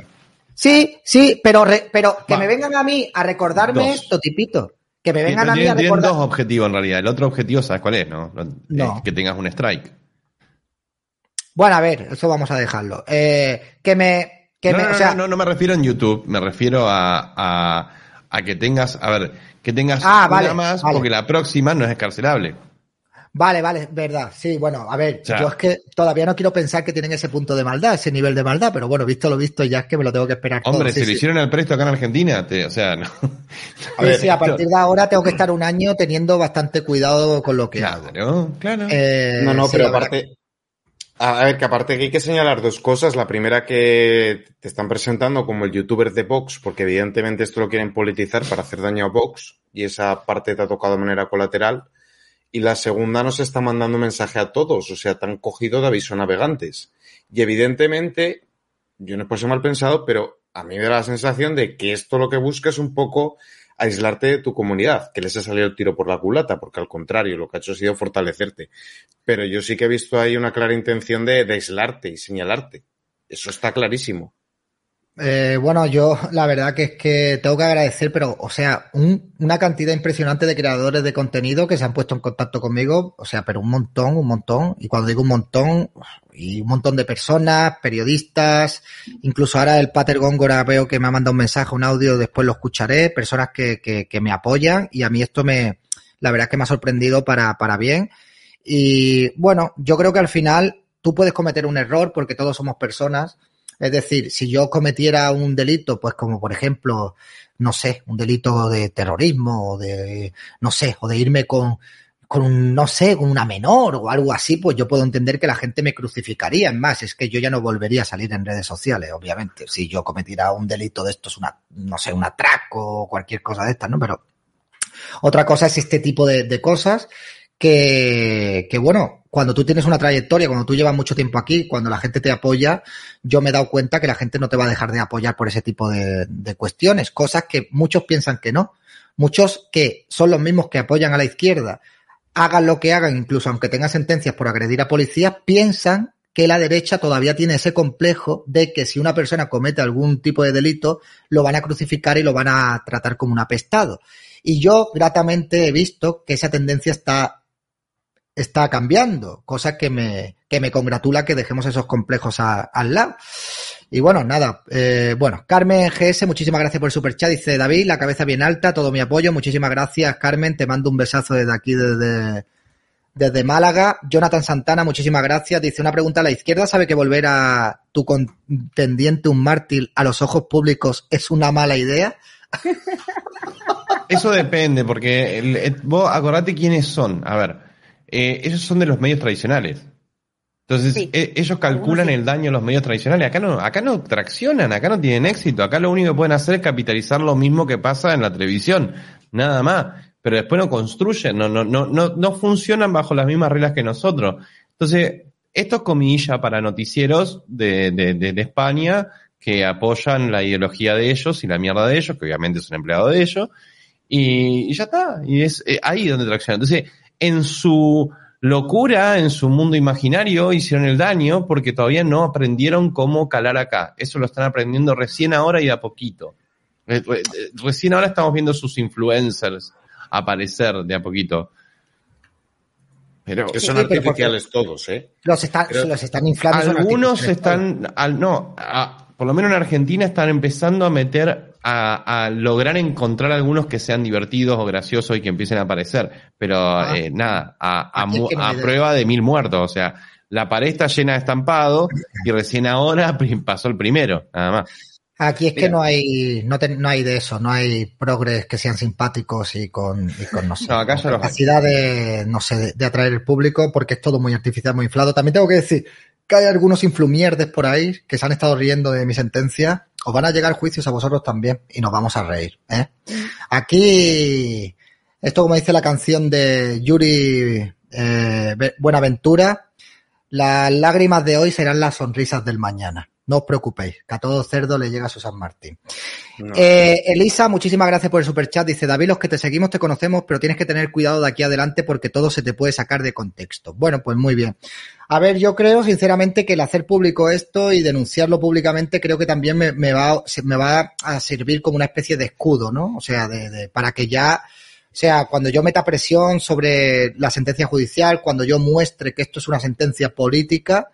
Sí, sí, pero, re, pero que Va. me vengan a mí a recordarme dos. esto, tipito. Que me vengan tienen, a mí a recordar. Tienen dos objetivos en realidad. El otro objetivo, ¿sabes cuál es? No. no. Es que tengas un strike. Bueno, a ver, eso vamos a dejarlo. Eh, que me. Que no, me no, o sea, no, no, me refiero en YouTube, me refiero a, a, a que tengas, a ver, que tengas ah, una más, vale. porque la próxima no es escarcelable. Vale, vale, verdad. Sí, bueno, a ver, o sea, yo es que todavía no quiero pensar que tienen ese punto de maldad, ese nivel de maldad, pero bueno, visto lo visto, ya es que me lo tengo que esperar. Hombre, todo. si Sí, lo sí. hicieron al presto acá en Argentina, te, o sea, no. A ver, sí, a partir de ahora tengo que estar un año teniendo bastante cuidado con lo que claro, hago. Claro, eh, No, no, sí, pero aparte, a ver, que aparte que hay que señalar dos cosas. La primera que te están presentando como el youtuber de Vox, porque evidentemente esto lo quieren politizar para hacer daño a Vox, y esa parte te ha tocado de manera colateral. Y la segunda nos está mandando mensaje a todos, o sea, te han cogido de aviso navegantes. Y evidentemente, yo no puedo ser mal pensado, pero a mí me da la sensación de que esto lo que busca es un poco aislarte de tu comunidad, que les ha salido el tiro por la culata, porque al contrario, lo que ha hecho ha sido fortalecerte. Pero yo sí que he visto ahí una clara intención de, de aislarte y señalarte. Eso está clarísimo. Eh, bueno, yo la verdad que es que tengo que agradecer, pero, o sea, un- una cantidad impresionante de creadores de contenido que se han puesto en contacto conmigo, o sea, pero un montón, un montón. Y cuando digo un montón, y un montón de personas, periodistas, incluso ahora el Pater Góngora veo que me ha mandado un mensaje, un audio, después lo escucharé, personas que, que, que me apoyan y a mí esto me, la verdad es que me ha sorprendido para, para bien. Y bueno, yo creo que al final tú puedes cometer un error porque todos somos personas. Es decir, si yo cometiera un delito, pues como por ejemplo, no sé, un delito de terrorismo o de, no sé, o de irme con, con un, no sé, con una menor o algo así, pues yo puedo entender que la gente me crucificaría. Es más, es que yo ya no volvería a salir en redes sociales, obviamente. Si yo cometiera un delito de estos, una, no sé, un atraco o cualquier cosa de estas, ¿no? Pero otra cosa es este tipo de, de cosas que, que, bueno, cuando tú tienes una trayectoria, cuando tú llevas mucho tiempo aquí, cuando la gente te apoya, yo me he dado cuenta que la gente no te va a dejar de apoyar por ese tipo de, cuestiones, cosas que muchos piensan que no. Muchos que son los mismos que apoyan a la izquierda, hagan lo que hagan, incluso aunque tengan sentencias por agredir a policías, piensan que la derecha todavía tiene ese complejo de que si una persona comete algún tipo de delito, lo van a crucificar y lo van a tratar como un apestado. Y yo gratamente he visto que esa tendencia está está cambiando, cosa que me, que me congratula que dejemos esos complejos a, al lado. Y bueno, nada, eh, bueno, Carmen GS, muchísimas gracias por el superchat, dice David, la cabeza bien alta, todo mi apoyo, muchísimas gracias Carmen, te mando un besazo desde aquí, desde, desde Málaga. Jonathan Santana, muchísimas gracias, dice una pregunta, ¿la izquierda sabe que volver a tu contendiente, un mártir, a los ojos públicos es una mala idea? Eso depende, porque el, vos acordate quiénes son. A ver, eh, ellos son de los medios tradicionales. Entonces, Sí. eh, ellos calculan sí. el daño a los medios tradicionales. Acá no, acá no traccionan, acá no tienen éxito. Acá lo único que pueden hacer es capitalizar lo mismo que pasa en la televisión. Nada más. Pero después no construyen, no, no, no, no, no funcionan bajo las mismas reglas que nosotros. Entonces, esto es comilla para noticieros de, de, de, de España que apoyan la ideología de ellos y la mierda de ellos, que obviamente son empleados de ellos, y, y ya está. Y es eh, ahí donde tracciona. Entonces, en su locura, en su mundo imaginario, hicieron el daño porque todavía no aprendieron cómo calar acá. Eso lo están aprendiendo recién ahora y de a poquito. Eh, eh, Recién ahora estamos viendo sus influencers aparecer de a poquito. Pero Que son sí, pero artificiales todos, ¿eh? Los están, Pero los están inflando. algunos están, al, no, a- por lo menos en Argentina están empezando a meter, a, a lograr encontrar algunos que sean divertidos o graciosos y que empiecen a aparecer. Pero Ah. eh, nada, a, a Aquí es mu- que no a hay de- prueba de mil muertos. O sea, la pared está llena de estampado y recién ahora (laughs) pasó el primero, nada más. Aquí es que no hay, no, te- no hay de eso, no hay progres que sean simpáticos y con, y con no sé, No, acá con capacidad de, no sé, de, de atraer el público, porque es todo muy artificial, muy inflado. También tengo que decir que hay algunos influmierdes por ahí que se han estado riendo de mi sentencia. Os van a llegar juicios a vosotros también y nos vamos a reír, ¿eh? Aquí, esto como dice la canción de Yuri eh, Buenaventura, las lágrimas de hoy serán las sonrisas del mañana. No os preocupéis, que a todo cerdo le llega su San Martín. No. Eh, Elisa, muchísimas gracias por el superchat. Dice, David, los que te seguimos te conocemos, pero tienes que tener cuidado de aquí adelante porque todo se te puede sacar de contexto. Bueno, pues muy bien. A ver, yo creo sinceramente que el hacer público esto y denunciarlo públicamente creo que también me, me va, me va a servir como una especie de escudo, ¿no? O sea, de, de- para que ya, o sea, cuando yo meta presión sobre la sentencia judicial, cuando yo muestre que esto es una sentencia política,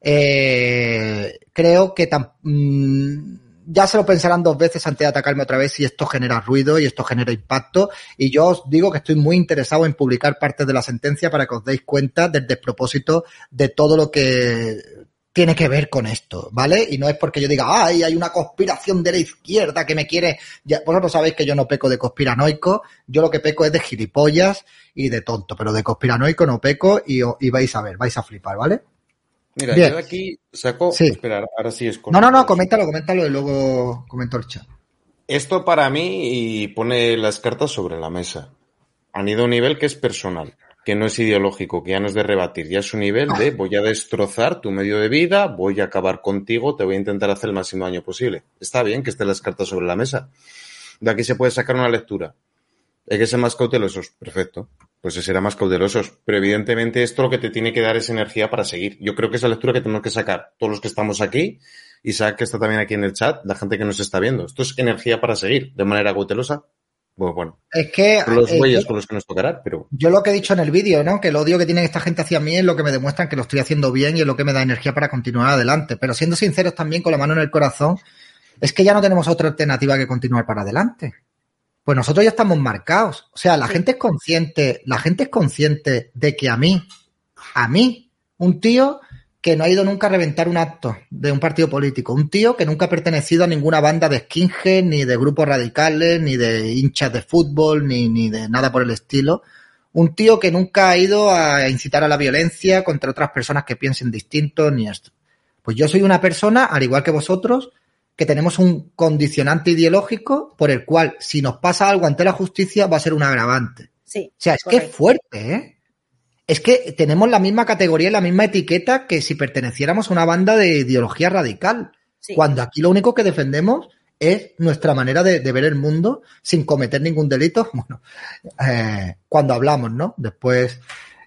eh, creo que tam- mm, ya se lo pensarán dos veces antes de atacarme otra vez si esto genera ruido y esto genera impacto. Y yo os digo que estoy muy interesado en publicar partes de la sentencia para que os deis cuenta del despropósito de todo lo que tiene que ver con esto, ¿vale? Y no es porque yo diga, ay, hay una conspiración de la izquierda que me quiere. Ya, vosotros sabéis que yo no peco de conspiranoico, yo lo que peco es de gilipollas y de tonto, pero de conspiranoico no peco y, y vais a ver, vais a flipar, ¿vale? Mira, Bien. yo de aquí saco. Sí. Espera, ahora sí es con. No, no, no, coméntalo, coméntalo y luego comento el chat. Esto para mí y pone las cartas sobre la mesa. Han ido a un nivel que es personal. que no es ideológico, que ya no es de rebatir, ya es un nivel de voy a destrozar tu medio de vida, voy a acabar contigo, te voy a intentar hacer el máximo daño posible. Está bien que estén las cartas sobre la mesa. De aquí se puede sacar una lectura. Hay que ser más cautelosos. Perfecto. Pues se será más cautelosos. Pero evidentemente esto lo que te tiene que dar es energía para seguir. Yo creo que esa lectura que tenemos que sacar todos los que estamos aquí, Isaac que está también aquí en el chat, la gente que nos está viendo. Esto es energía para seguir de manera cautelosa. Pues bueno, Es que. los es bueyes con los que nos tocará, pero yo lo que he dicho en el vídeo, ¿no? Que el odio que tiene esta gente hacia mí es lo que me demuestran que lo estoy haciendo bien y es lo que me da energía para continuar adelante. Pero siendo sinceros también, con la mano en el corazón, es que ya no tenemos otra alternativa que continuar para adelante. Pues nosotros ya estamos marcados. O sea, la Sí. gente es consciente, la gente es consciente de que a mí, a mí, un tío que no ha ido nunca a reventar un acto de un partido político, un tío que nunca ha pertenecido a ninguna banda de skinhead, ni de grupos radicales, ni de hinchas de fútbol, ni, ni de nada por el estilo. Un tío que nunca ha ido a incitar a la violencia contra otras personas que piensen distinto, ni esto. Pues yo soy una persona, al igual que vosotros, que tenemos un condicionante ideológico por el cual, si nos pasa algo ante la justicia, va a ser un agravante. Sí. O sea, es que es fuerte, ¿eh? Es que tenemos la misma categoría y la misma etiqueta que si perteneciéramos a una banda de ideología radical. Sí. Cuando aquí lo único que defendemos es nuestra manera de, de ver el mundo sin cometer ningún delito. (laughs) Bueno, eh, cuando hablamos, ¿no? Después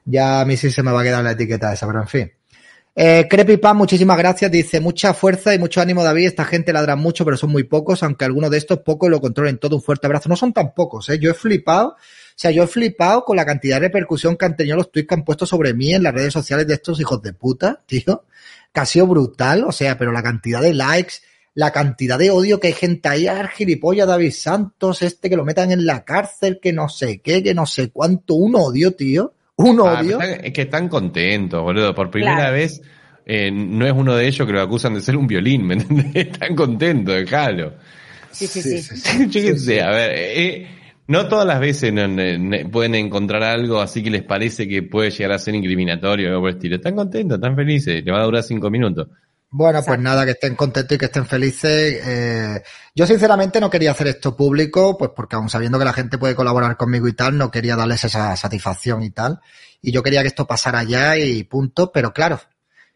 ya a mí sí se me va a quedar la etiqueta esa, pero en fin. Eh, Creepy Pan, muchísimas gracias. Dice, mucha fuerza y mucho ánimo, David. Esta gente ladra mucho, pero son muy pocos, aunque algunos de estos pocos lo controlen todo. Un fuerte abrazo. No son tan pocos, ¿eh? Yo he flipado. O sea, yo he flipado con la cantidad de repercusión que han tenido los tweets que han puesto sobre mí en las redes sociales de estos hijos de puta, tío. Que ha sido brutal. O sea, pero la cantidad de likes, la cantidad de odio que hay gente ahí, ah, gilipollas David Santos, este que lo metan en la cárcel, que no sé qué, que no sé cuánto. Un odio, tío. Un Ah, odio. es que están contentos, boludo. Por primera Claro. vez eh, no es uno de ellos que lo acusan de ser un violín, ¿me entendés? (laughs) Están contentos, déjalo. Sí, sí, sí. (laughs) Yo qué sé, a ver, eh, no todas las veces no- no- no- pueden encontrar algo así que les parece que puede llegar a ser incriminatorio o algo por el estilo. Están contentos, están felices, le va a durar cinco minutos. Bueno, pues nada, que estén contentos y que estén felices. Eh, yo sinceramente no quería hacer esto público, pues porque aun sabiendo que la gente puede colaborar conmigo y tal, no quería darles esa satisfacción y tal. Y yo quería que esto pasara ya y punto, pero claro,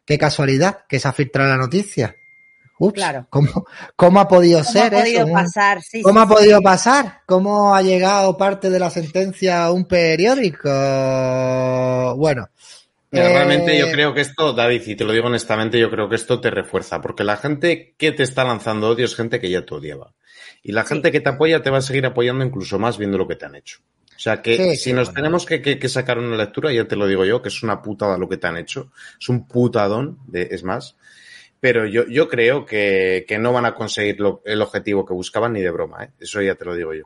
qué casualidad que se ha filtrado la noticia. Ups, Claro. ¿cómo, cómo ha podido ¿Cómo ser ha podido eso? pasar? Sí, ¿Cómo sí, ha sí. podido pasar? ¿Cómo ha llegado parte de la sentencia a un periódico? Bueno. Mira, eh, realmente yo creo que esto, David, y te lo digo honestamente, yo creo que esto te refuerza, porque la gente que te está lanzando odio es gente que ya te odiaba. Y la gente que te apoya te va a seguir apoyando incluso más viendo lo que te han hecho. O sea que Sí, si sí, nos bueno. tenemos que, que- que sacar una lectura, ya te lo digo yo, que es una putada lo que te han hecho. Es un putadón, de, es más. Pero yo, yo creo que, que no van a conseguir lo- el objetivo que buscaban ni de broma, ¿eh? Eso ya te lo digo yo.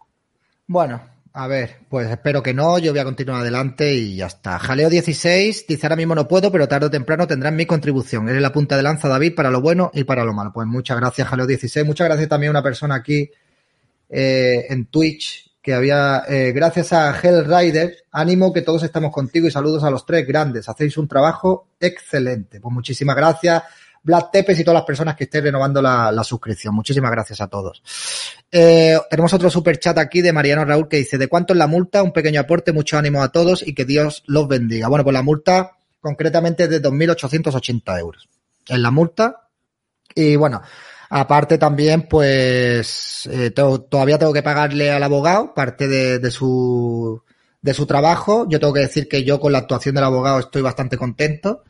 Bueno, a ver, pues espero que no, yo voy a continuar adelante y ya está. Jaleo 16 dice ahora mismo no puedo, pero tarde o temprano tendrán mi contribución. Eres la punta de lanza, David, para lo bueno y para lo malo. Pues muchas gracias, Jaleo 16. Muchas gracias también a una persona aquí eh, en Twitch que había, eh, gracias a Hellrider, ánimo que todos estamos contigo y saludos a los tres grandes. Hacéis un trabajo excelente. Pues muchísimas gracias. Vlad Tepes y todas las personas que estén renovando la, la suscripción. Muchísimas gracias a todos. Eh, tenemos otro super chat aquí de Mariano Raúl que dice, ¿de cuánto es la multa? Un pequeño aporte, mucho ánimo a todos y que Dios los bendiga. Bueno, pues la multa concretamente es de 2.880 euros. Es la multa. Y bueno, aparte también, pues eh, todavía tengo que pagarle al abogado parte de, de su de su trabajo. Yo tengo que decir que yo con la actuación del abogado estoy bastante contento.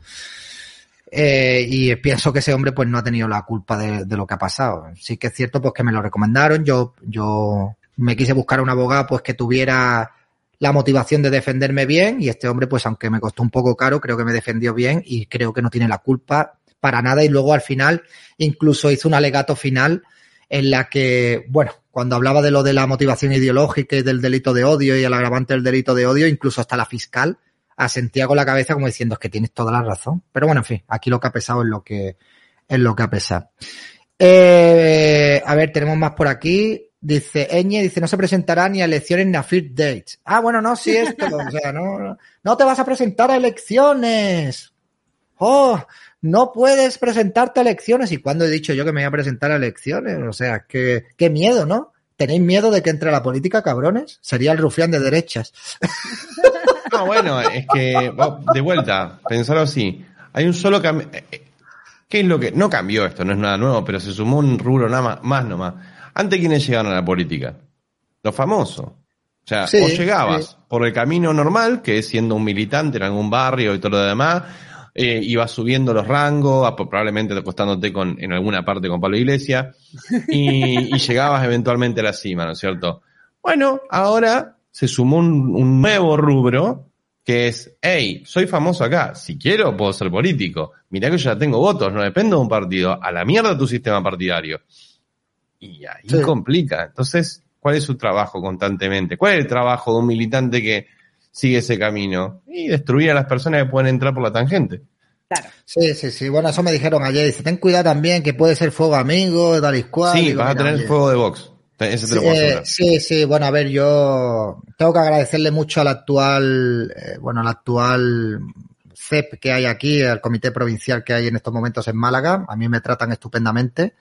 Eh, y pienso que ese hombre pues no ha tenido la culpa de, lo que ha pasado. Sí que es cierto pues que me lo recomendaron. Yo, yo me quise buscar un abogado pues que tuviera la motivación de defenderme bien y este hombre pues aunque me costó un poco caro creo que me defendió bien y creo que no tiene la culpa para nada y luego al final incluso hizo un alegato final en la que, bueno, cuando hablaba de lo de la motivación ideológica y del delito de odio y el agravante del delito de odio, incluso hasta la fiscal asentía con la cabeza como diciendo es que tienes toda la razón. Pero bueno, en fin, aquí lo que ha pesado es lo que, es lo que ha pesado. Eh, a ver, tenemos más por aquí. Dice Eñe, dice, no se presentará ni a elecciones ni a first dates. Ah, bueno, no, sí esto, o sea, no, no te vas a presentar a elecciones. Oh, no puedes presentarte a elecciones. ¿Y cuándo he dicho yo que me voy a presentar a elecciones? O sea, que, qué miedo, ¿no? ¿Tenéis miedo de que entre a la política, cabrones? Sería el rufián de derechas. (laughs) No, bueno, es que, de vuelta, pensarlo así. Hay un solo cambio. ¿Qué es lo que.? No cambió esto, no es nada nuevo, pero se sumó un rubro nada más, más nomás. Antes, ¿quiénes llegaron a la política? Los famosos. O sea, Sí, vos llegabas sí. por el camino normal, que es siendo un militante en algún barrio y todo lo demás, eh, ibas subiendo los rangos, a- probablemente acostándote con, en alguna parte con Pablo Iglesias, y, y llegabas eventualmente a la cima, ¿no es cierto? Bueno, ahora se sumó un, un nuevo rubro que es, hey, soy famoso acá, si quiero puedo ser político, mirá que yo ya tengo votos, no dependo de un partido, a la mierda tu sistema partidario. Y ahí Sí. complica. Entonces, ¿cuál es su trabajo constantemente? ¿Cuál es el trabajo de un militante que sigue ese camino? Y destruir a las personas que pueden entrar por la tangente. Claro. Sí, sí, sí. Bueno, eso me dijeron ayer. Dice, ten cuidado también que puede ser fuego amigo, tal y cual. sí, vas a tener fuego de box. Te lo puedo eh, sí, sí, bueno, a ver, yo tengo que agradecerle mucho al actual, eh, bueno, al actual CEP que hay aquí, al comité provincial que hay en estos momentos en Málaga. A mí me tratan estupendamente,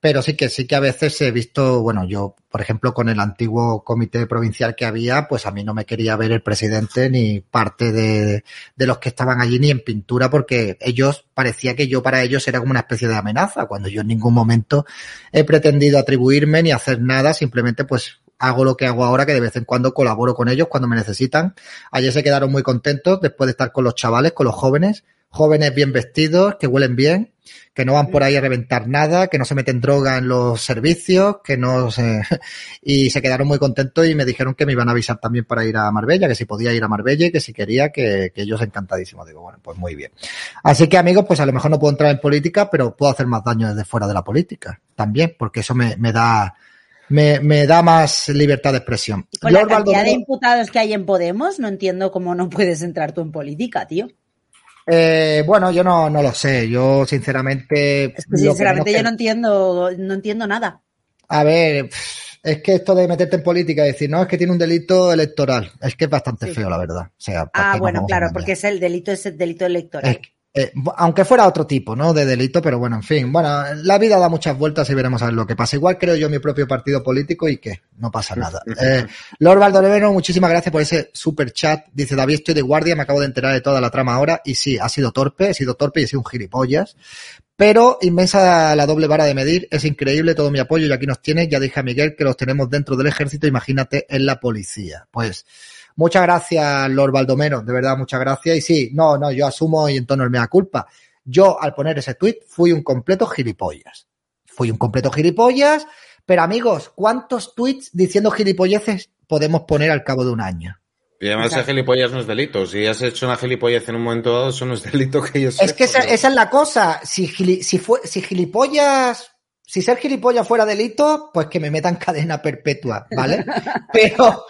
pero sí que sí que a veces he visto, bueno, yo, por ejemplo, con el antiguo comité provincial que había, pues a mí no me quería ver el presidente ni parte de, de los que estaban allí ni en pintura, porque ellos parecía que yo para ellos era como una especie de amenaza, cuando yo en ningún momento he pretendido atribuirme ni hacer nada, simplemente pues hago lo que hago ahora, que de vez en cuando colaboro con ellos cuando me necesitan. Ayer se quedaron muy contentos después de estar con los chavales, con los jóvenes, jóvenes bien vestidos, que huelen bien, que no van por ahí a reventar nada, que no se meten droga en los servicios, que no se... (laughs) y se quedaron muy contentos y me dijeron que me iban a avisar también para ir a Marbella, que si podía ir a Marbella y que si quería, que, que ellos encantadísimos. Digo, bueno, pues muy bien. Así que amigos, pues a lo mejor no puedo entrar en política, pero puedo hacer más daño desde fuera de la política también, porque eso me, me da me, me da más libertad de expresión. Con la Lord cantidad de imputados que hay en Podemos, no entiendo cómo no puedes entrar tú en política, tío. Eh, bueno, yo no, no lo sé. Yo, sinceramente. Es que sinceramente menos yo que- no entiendo, no entiendo nada. A ver, es que esto de meterte en política y decir, no, es que tiene un delito electoral. Es que es bastante Sí. feo, la verdad. O sea, ¿para Ah, bueno, claro, porque es el delito, es el delito electoral. Es que, eh, aunque fuera otro tipo, ¿no? De delito, pero bueno, en fin. Bueno, la vida da muchas vueltas y veremos a ver lo que pasa. Igual creo yo mi propio partido político y que no pasa nada. (laughs) Eh, Lord Valdoreveno, muchísimas gracias por ese super chat. Dice, David, estoy de guardia, me acabo de enterar de toda la trama ahora. Y sí, ha sido torpe, he sido torpe y he sido un gilipollas. Pero inmensa la doble vara de medir, es increíble todo mi apoyo y aquí nos tiene. Ya dije a Miguel que los tenemos dentro del ejército, imagínate en la policía. Pues muchas gracias, Lord Baldomero, de verdad, muchas gracias. Y sí, no, no, yo asumo y en tono el mea culpa. Yo al poner ese tweet fui un completo gilipollas. Fui un completo gilipollas, pero amigos, ¿cuántos tweets diciendo gilipolleces podemos poner al cabo de un año? Y además Exacto. ese gilipollas no es delito. Si has hecho una gilipollez en un momento dado, eso no es delito que yo Es sepa, que esa, es la cosa. Si, gili- si, fue, si gilipollas, si ser gilipollas fuera delito, pues que me metan cadena perpetua, ¿vale? (laughs) Pero,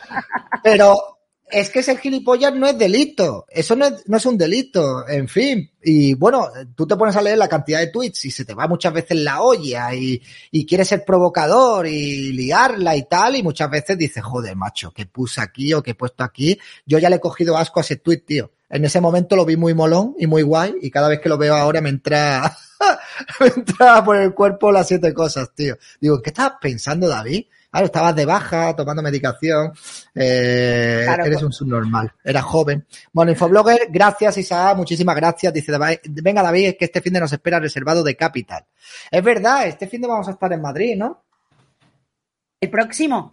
pero es que ser gilipollas no es delito. Eso no es, no es un delito. En fin. Y bueno, tú te pones a leer la cantidad de tweets y se te va muchas veces la olla y, y quieres ser provocador y liarla y tal. Y muchas veces dices, joder, macho, que puse aquí o que he puesto aquí. Yo ya le he cogido asco a ese tweet, tío. En ese momento lo vi muy molón y muy guay y cada vez que lo veo ahora me entra, (laughs) me entra por el cuerpo las siete cosas, tío. Digo, ¿en qué estabas pensando, David? Claro, estabas de baja, tomando medicación, eh, Claro, eres pues. un subnormal, eras joven. Bueno, Infoblogger, gracias Isaac, muchísimas gracias. Dice, David, venga David, es que este fin de nos espera reservado de Capital. Es verdad, este fin de vamos a estar en Madrid, ¿no? El próximo,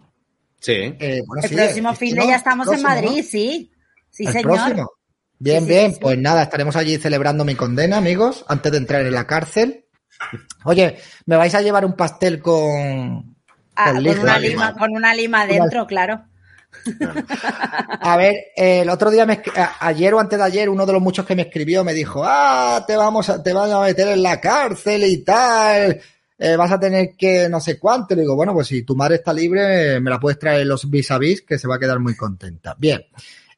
Sí. Eh, bueno, el sí, próximo fin ¿no? de ya estamos en. Madrid, sí. Sí, el señor. próximo. Bien, Sí, bien. sí, sí. Pues nada, estaremos allí celebrando mi condena, amigos, antes de entrar en la cárcel. Oye, ¿me vais a llevar un pastel con, Ah, con una lima. con una lima dentro, claro. A ver, eh, el otro día, me, ayer o antes de ayer, uno de los muchos que me escribió me dijo, ah, te vamos a, te van a meter en la cárcel y tal, eh, vas a tener que no sé cuánto. Le digo, bueno, pues si tu madre está libre, me la puedes traer los vis a vis, que se va a quedar muy contenta. Bien.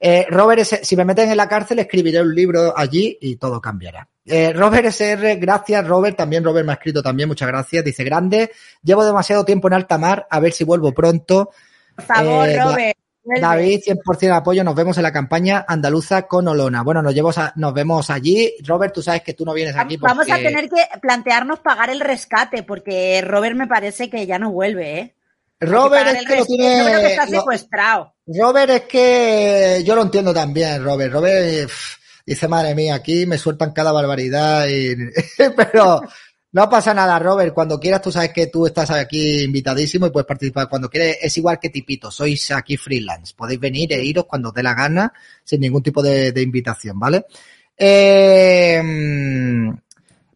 Eh, Robert, si me meten en la cárcel, escribiré un libro allí y todo cambiará. Eh, Robert SR, gracias, Robert. También Robert me ha escrito también, muchas gracias. Dice, grande, llevo demasiado tiempo en alta mar, a ver si vuelvo pronto. Por favor, Eh, Robert. David, 100% de apoyo. Nos vemos en la campaña andaluza con Olona. Bueno, nos, llevamos a- nos vemos allí. Robert, tú sabes que tú no vienes aquí. Vamos a tener que plantearnos pagar el rescate, porque Robert me parece que ya no vuelve, ¿eh? Robert es que lo. Yo creo que tiene. está lo- secuestrado. Robert es que yo lo entiendo también, Robert. Robert pff, dice, madre mía, aquí me sueltan cada barbaridad y... (laughs) pero no pasa nada, Robert. Cuando quieras, tú sabes que tú estás aquí invitadísimo y puedes participar cuando quieres. Es igual que Tipito, sois aquí freelance. Podéis venir e iros cuando os dé la gana sin ningún tipo de, invitación, ¿vale? Eh,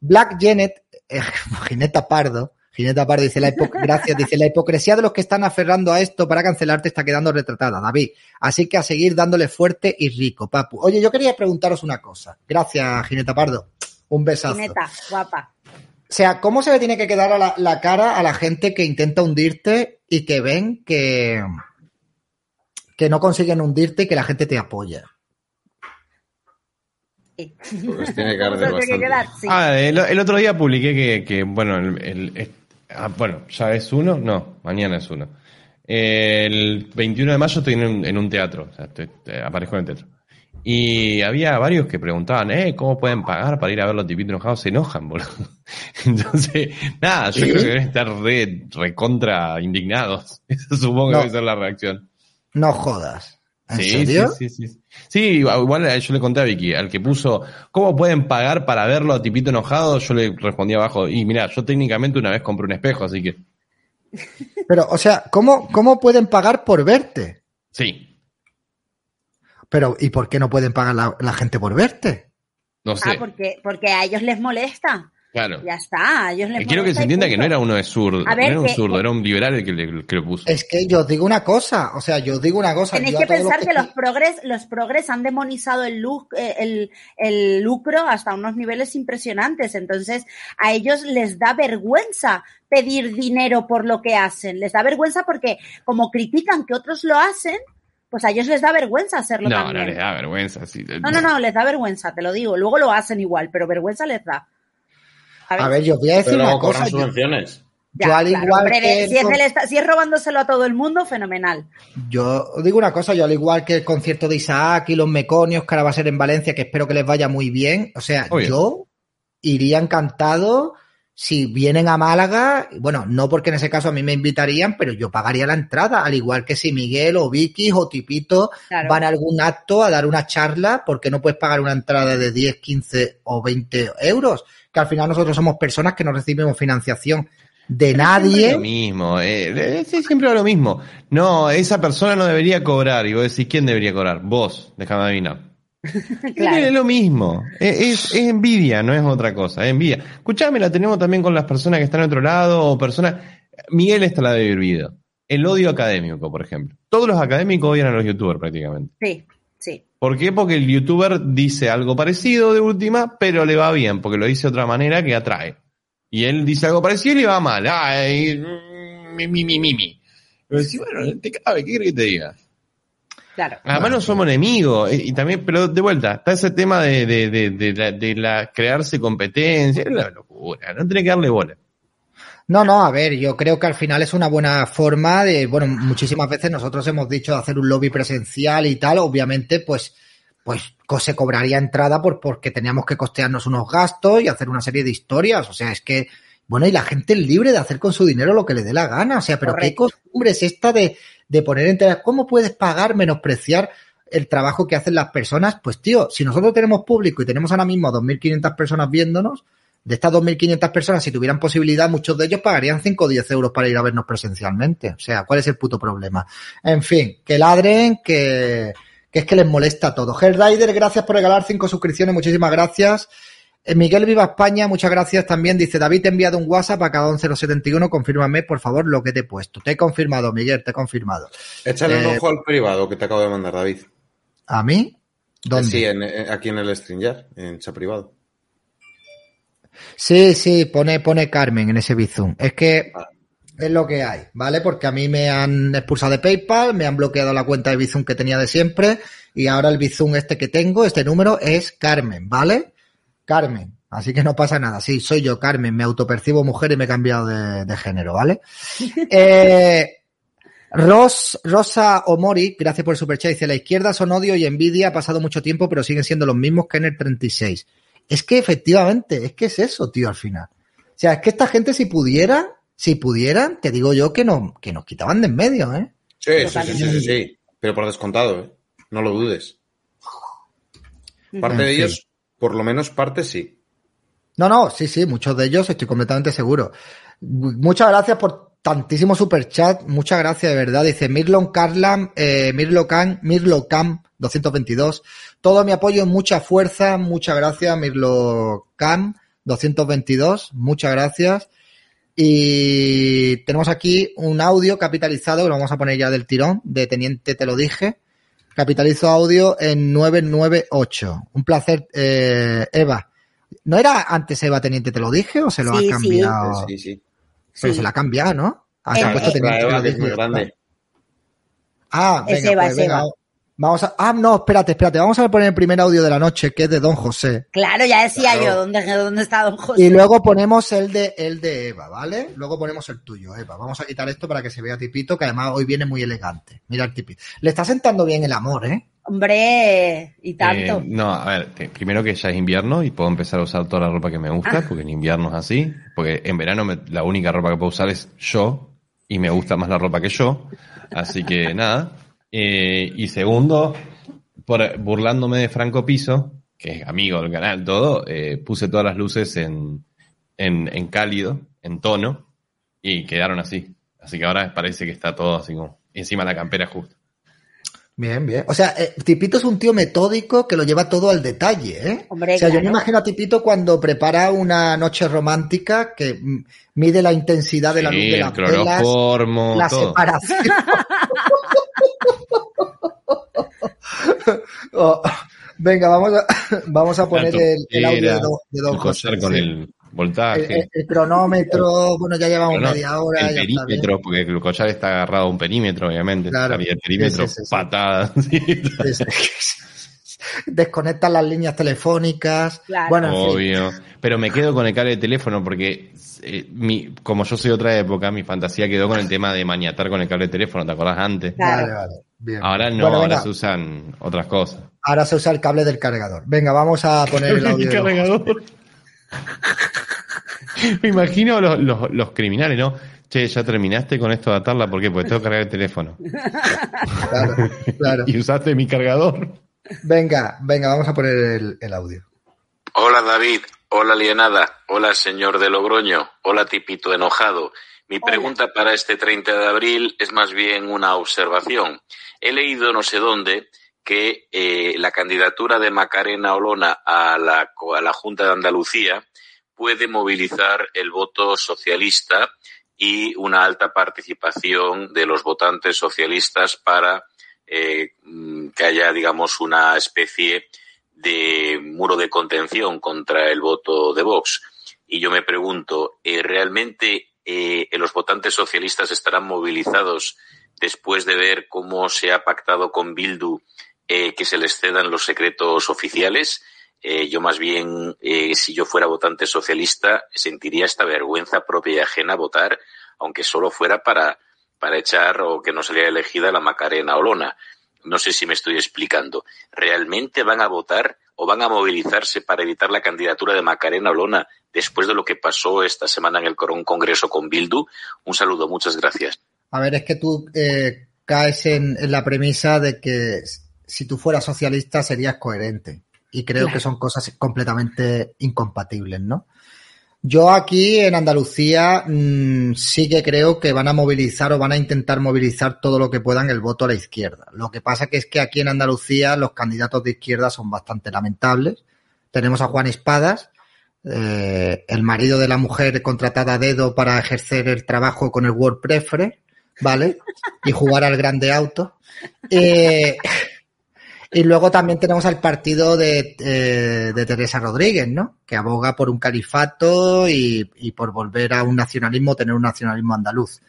Black Janet, (laughs) eh, Gineta Pardo, Gineta Pardo dice la (laughs) gracias, dice la hipocresía de los que están aferrando a esto para cancelarte está quedando retratada, David. Así que a seguir dándole fuerte y rico, papu. Oye, yo quería preguntaros una cosa. Gracias, Gineta Pardo. Un besazo. Neta, guapa. O sea, ¿cómo se le tiene que quedar a la, la cara a la gente que intenta hundirte y que ven que, que no consiguen hundirte y que la gente te apoya? Sí. Pues tiene que ¿Cómo (laughs) se arder tiene que quedar? Sí. Ah, el, el otro día publiqué que, que, bueno, el, ah, bueno, ya es uno, no, mañana es uno. El 21 de mayo estoy en un, en un teatro, o sea, estoy- aparezco en el teatro. Y había varios que preguntaban, eh, ¿cómo pueden pagar para ir a ver los tipitos enojados? Se enojan, (laughs) boludo. Entonces, nada, yo ¿Sí? creo que deben estar re, recontra indignados. Eso (laughs) supongo que No. debe ser la reacción. No jodas. ¿En Sí, serio? sí, sí, sí. Sí, igual eh, yo le conté a Vicky, al que puso, ¿cómo pueden pagar para verlo a tipito enojado? Yo le respondí abajo, y mira, yo técnicamente una vez compré un espejo, así que Pero, o sea, ¿cómo, ¿cómo pueden pagar por verte? sí, Pero, ¿y por qué no pueden pagar la, la gente por verte? no sé, Ah, porque, porque a ellos les molesta. Claro. Ya está, a ellos les Quiero que se entienda que no era uno de zurdo, A ver, no era un que- zurdo, que- era un liberal el que, le, que lo puso. Es que yo os digo una cosa, o sea, yo os digo una cosa. Tenéis que los pensar que los progres, los progres han demonizado el, lu- eh, el, el lucro hasta unos niveles impresionantes. Entonces, a ellos les da vergüenza pedir dinero por lo que hacen. Les da vergüenza porque, como critican que otros lo hacen, pues a ellos les da vergüenza hacerlo No, también. no les da vergüenza. sí. No, no, no, les da vergüenza, te lo digo. Luego lo hacen igual, pero vergüenza les da. ¿Sabes? A ver, yo os voy a decir Pero una cosa. yo-. Ya, al claro, igual hombre, que si, es con- el esta- si es robándoselo a todo el mundo, fenomenal. Yo os digo una cosa, yo al igual que el concierto de Isaac y los Meconios, que ahora va a ser en Valencia, que espero que les vaya muy bien, o sea, Obvio. yo iría encantado si vienen a Málaga, bueno, no porque en ese caso a mí me invitarían, pero yo pagaría la entrada, al igual que si Miguel o Vicky o Tipito Claro. van a algún acto a dar una charla, porque no puedes pagar una entrada de 10, 15 o 20 euros, que al final nosotros somos personas que no recibimos financiación de nadie. lo mismo, eh, eh, sí, siempre lo mismo. No, esa persona no debería cobrar. Y vos decís, ¿quién debería cobrar? Vos, déjame adivinar. (laughs) Claro. Es lo mismo. Es, es- envidia, no es otra cosa. Es envidia. Escuchame, la tenemos también con las personas que están a otro lado o personas. Miguel esta la haber vivido. El odio académico, por ejemplo. Todos los académicos odian a los youtubers prácticamente. Sí, sí. ¿Por qué? Porque el youtuber dice algo parecido de última, pero le va bien, porque lo dice de otra manera que atrae. Y él dice algo parecido y le va mal. Ay, mi, mi, mi, mi. Pero decís, bueno, te cabe, ¿qué querés que te diga? Claro. Además no somos enemigos, y también, pero de vuelta, está ese tema de, de, de, de la, de la crearse competencia, es la locura, no tiene que darle bola. No, no, a ver, yo creo que al final es una buena forma de, bueno, muchísimas veces nosotros hemos dicho de hacer un lobby presencial y tal, obviamente, pues, pues se cobraría entrada por, porque teníamos que costearnos unos gastos y hacer una serie de historias, o sea, es que, bueno, y la gente es libre de hacer con su dinero lo que le dé la gana, o sea, pero qué costumbre es esta de, de poner entre, ¿cómo puedes pagar, menospreciar el trabajo que hacen las personas? Pues tío, si nosotros tenemos público y tenemos ahora mismo 2.500 personas viéndonos, de estas 2.500 personas, si tuvieran posibilidad, muchos de ellos pagarían 5 o 10 euros para ir a vernos presencialmente. O sea, ¿cuál es el puto problema? En fin, que ladren, que, que es que les molesta todo. Hellrider, gracias por regalar 5 suscripciones, muchísimas gracias. Eh, Miguel Viva España, muchas gracias también. Dice, David, te he enviado un WhatsApp a cada 11071, confírmame, por favor, lo que te he puesto. Te he confirmado, Miguel, te he confirmado. Échale un Eh, ojo al privado que te acabo de mandar, David. ¿A mí? ¿Dónde? Sí, en- en- aquí en el StreamYard, en chat privado. Sí, sí, pone, pone Carmen en ese Bizum. Es que Ah. es lo que hay, ¿vale? Porque a mí me han expulsado de PayPal, me han bloqueado la cuenta de Bizum que tenía de siempre y ahora el Bizum este que tengo, este número es Carmen, ¿vale? Carmen. Así que no pasa nada. Sí, soy yo, Carmen. Me autopercibo mujer y me he cambiado de, de género, ¿vale? (laughs) Eh, Ros, Rosa Omori, gracias por el superchat, dice, la izquierda son odio y envidia, ha pasado mucho tiempo, pero siguen siendo los mismos que en el 36. Es que efectivamente, es que es eso, tío, al final. O sea, es que esta gente si pudiera, si pudieran, te digo yo que no, que nos quitaban de en medio, ¿eh? Sí, sí, sí, sí, sí. Pero por descontado, ¿eh? No lo dudes. Parte En de fin. ellos, por lo menos parte sí. No, no, sí, sí, muchos de ellos estoy completamente seguro. Muchas gracias por tantísimo superchat, muchas gracias de verdad. Dice Mirlon Carlam, eh, Mirlo Can, Mirlo Cam 222. Todo mi apoyo, mucha fuerza, muchas gracias, Mirlo Cam 222, muchas gracias. Y tenemos aquí un audio capitalizado que lo vamos a poner ya del tirón, de Teniente Te lo dije. Capitalizo audio en 998. Un placer, eh, Eva. ¿No era antes Eva Teniente Te lo dije o se lo Sí, ha cambiado? Sí, sí. Pero Sí. se la ha cambiado, ¿no? Ah, se ha puesto Teniente Te Eva, que es muy grande. Ah, Es venga, Eva, pues es venga. Eva. Vamos a. Ah, no, espérate, espérate. Vamos a poner el primer audio de la noche, que es de Don José. Claro, ya decía Claro. yo dónde, dónde está Don José. Y luego ponemos el de el de Eva, ¿vale? Luego ponemos el tuyo, Eva. Vamos a quitar esto para que se vea Tipito, que además hoy viene muy elegante. Mira el Tipito. Le está sentando bien el amor, ¿eh? Hombre, y tanto. Eh, no, a ver, que- primero que ya es invierno y puedo empezar a usar toda la ropa que me gusta, Ah. porque en invierno es así, porque en verano me- la única ropa que puedo usar es yo y me gusta más la ropa que yo, así que nada. Eh, y segundo, por, burlándome de Franco Piso, que es amigo del canal, todo, eh, puse todas las luces en, en, en cálido, en tono, y quedaron así. Así que ahora parece que está todo así como encima de la campera justo. Bien, bien. O sea, eh, Tipito es un tío metódico que lo lleva todo al detalle, ¿eh? Hombre, o sea, yo me imagino a Tipito cuando prepara una noche romántica que mide la intensidad de la luz de el las velas, cloroformo, la todo. separación. (laughs) (laughs) Oh, venga, vamos a, (laughs) vamos a poner el, el audio de, Don- de Don el José. con sí. el voltaje. el- el cronómetro, bueno, ya llevamos media hora. el ya está bien. perímetro, porque el collar está agarrado a un perímetro, obviamente. Claro. El perímetro, Sí, (laughs) Desconectan las líneas telefónicas. Claro. Bueno, en fin. Obvio. Pero me quedo con el cable de teléfono porque, eh, mi, como yo soy de otra época, mi fantasía quedó con el tema de maniatar con el cable de teléfono, ¿te acordás antes? Claro. Vale, vale. Bien. Ahora no, Bueno, ahora venga, se usan otras cosas. ahora se usa el cable del cargador. Venga, vamos a poner el audio. cargador. (laughs) Me imagino los, los, los criminales, ¿no? Che, ya terminaste con esto de atarla, ¿por qué? Porque tengo que cargar el teléfono. (laughs) Claro, claro. (laughs) Y usaste mi cargador. Venga, venga, vamos a poner el, el audio. Hola David, hola Lienada, hola señor de Logroño, hola tipito enojado. Mi pregunta para este 30 de abril es más bien una observación. He leído no sé dónde que eh, la candidatura de Macarena Olona a la, a la Junta de Andalucía puede movilizar el voto socialista y una alta participación de los votantes socialistas para eh, mm, que haya, digamos, una especie de muro de contención contra el voto de Vox. Y yo me pregunto, ¿eh, ¿realmente eh, los votantes socialistas estarán movilizados después de ver cómo se ha pactado con Bildu que se les cedan los secretos oficiales? Yo más bien, si yo fuera votante socialista, sentiría esta vergüenza propia y ajena votar, aunque solo fuera para, para echar o que no saliera elegida la Macarena Olona. No sé si me estoy explicando. ¿Realmente van a votar o van a movilizarse para evitar la candidatura de Macarena Olona después de lo que pasó esta semana en el Corón Congreso con Bildu? Un saludo, muchas gracias. A ver, es que tú eh, caes en, en la premisa de que si tú fueras socialista serías coherente. Y creo que son cosas completamente incompatibles, ¿no? Yo aquí en Andalucía mmm, sí que creo que van a movilizar o van a intentar movilizar todo lo que puedan el voto a la izquierda. Lo que pasa es que aquí en Andalucía los candidatos de izquierda son bastante lamentables. Tenemos a Juan Espadas, eh, el marido de la mujer contratada a dedo para ejercer el trabajo con el World ¿vale? Y jugar al grande auto. Eh, y luego también tenemos al partido de, eh, de, Teresa Rodríguez, ¿no? Que aboga por un califato y, por volver a un nacionalismo, tener un nacionalismo andaluz.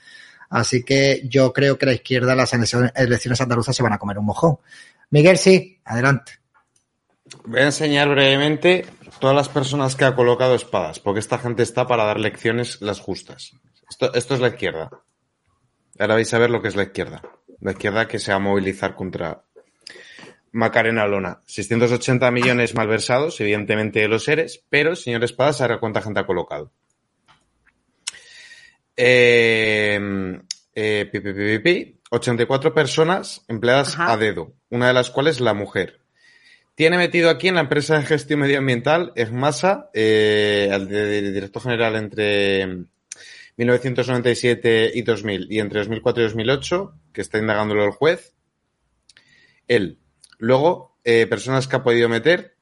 Así que yo creo que la izquierda, las elecciones, elecciones andaluzas se van a comer un mojón. Miguel, sí, adelante. Voy a enseñar brevemente todas las personas que ha colocado espadas, porque esta gente está para dar lecciones las justas. Esto, esto es la izquierda. Ahora vais a ver lo que es la izquierda. La izquierda que se va a movilizar contra Macarena Lona. 680 millones malversados, evidentemente de los seres, pero señor Espadas sabrá cuánta gente ha colocado. Eh, eh, pi, pi, pi, pi, pi, 84 personas empleadas Ajá. a dedo, una de las cuales la mujer. Tiene metido aquí en la empresa de gestión medioambiental ESMASA, eh, al director general entre 1997 y 2000 y entre 2004 y 2008, que está indagándolo el juez. Él. Luego, eh, personas que ha podido meter,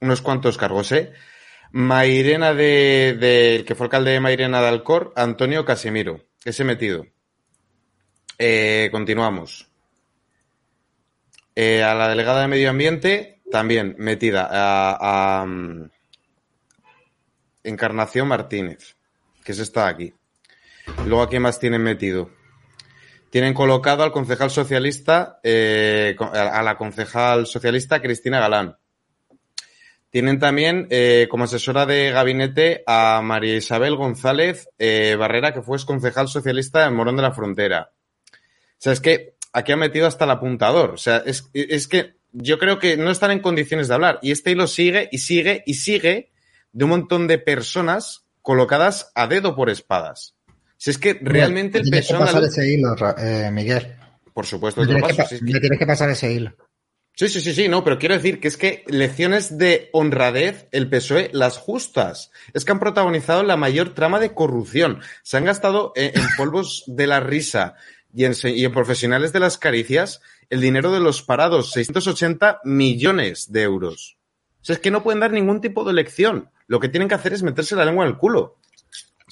unos cuantos cargos, ¿eh? Mairena de, de- que fue alcalde de Mairena de Alcor, Antonio Casimiro. Ese metido. Eh, continuamos. Eh, a la delegada de Medio Ambiente, también metida a, mm, Encarnación Martínez, que se está aquí. Luego, ¿a quién más tienen metido? Tienen colocado al concejal socialista, eh, a la concejal socialista Cristina Galán. Tienen también eh, como asesora de gabinete a María Isabel González eh, Barrera, que fue concejal socialista en Morón de la Frontera. O sea, es que aquí ha metido hasta el apuntador. O sea, es que yo creo que no están en condiciones de hablar. Y este hilo sigue y sigue y sigue de un montón de personas colocadas a dedo por espadas. Si es que realmente el Tienes que pasar ese hilo, eh, Miguel. Por supuesto, te lo tienes, que, paso, pa- si es que- tienes que pasar ese hilo. Sí, sí, sí, sí, no, pero quiero decir que es que lecciones de honradez, el PSOE, las justas. Es que han protagonizado la mayor trama de corrupción. Se han gastado en, en (laughs) polvos de la risa y en, se- y en profesionales de las caricias el dinero de los parados, 680 millones de euros. O sea, es que no pueden dar ningún tipo de lección. Lo que tienen que hacer es meterse la lengua en el culo.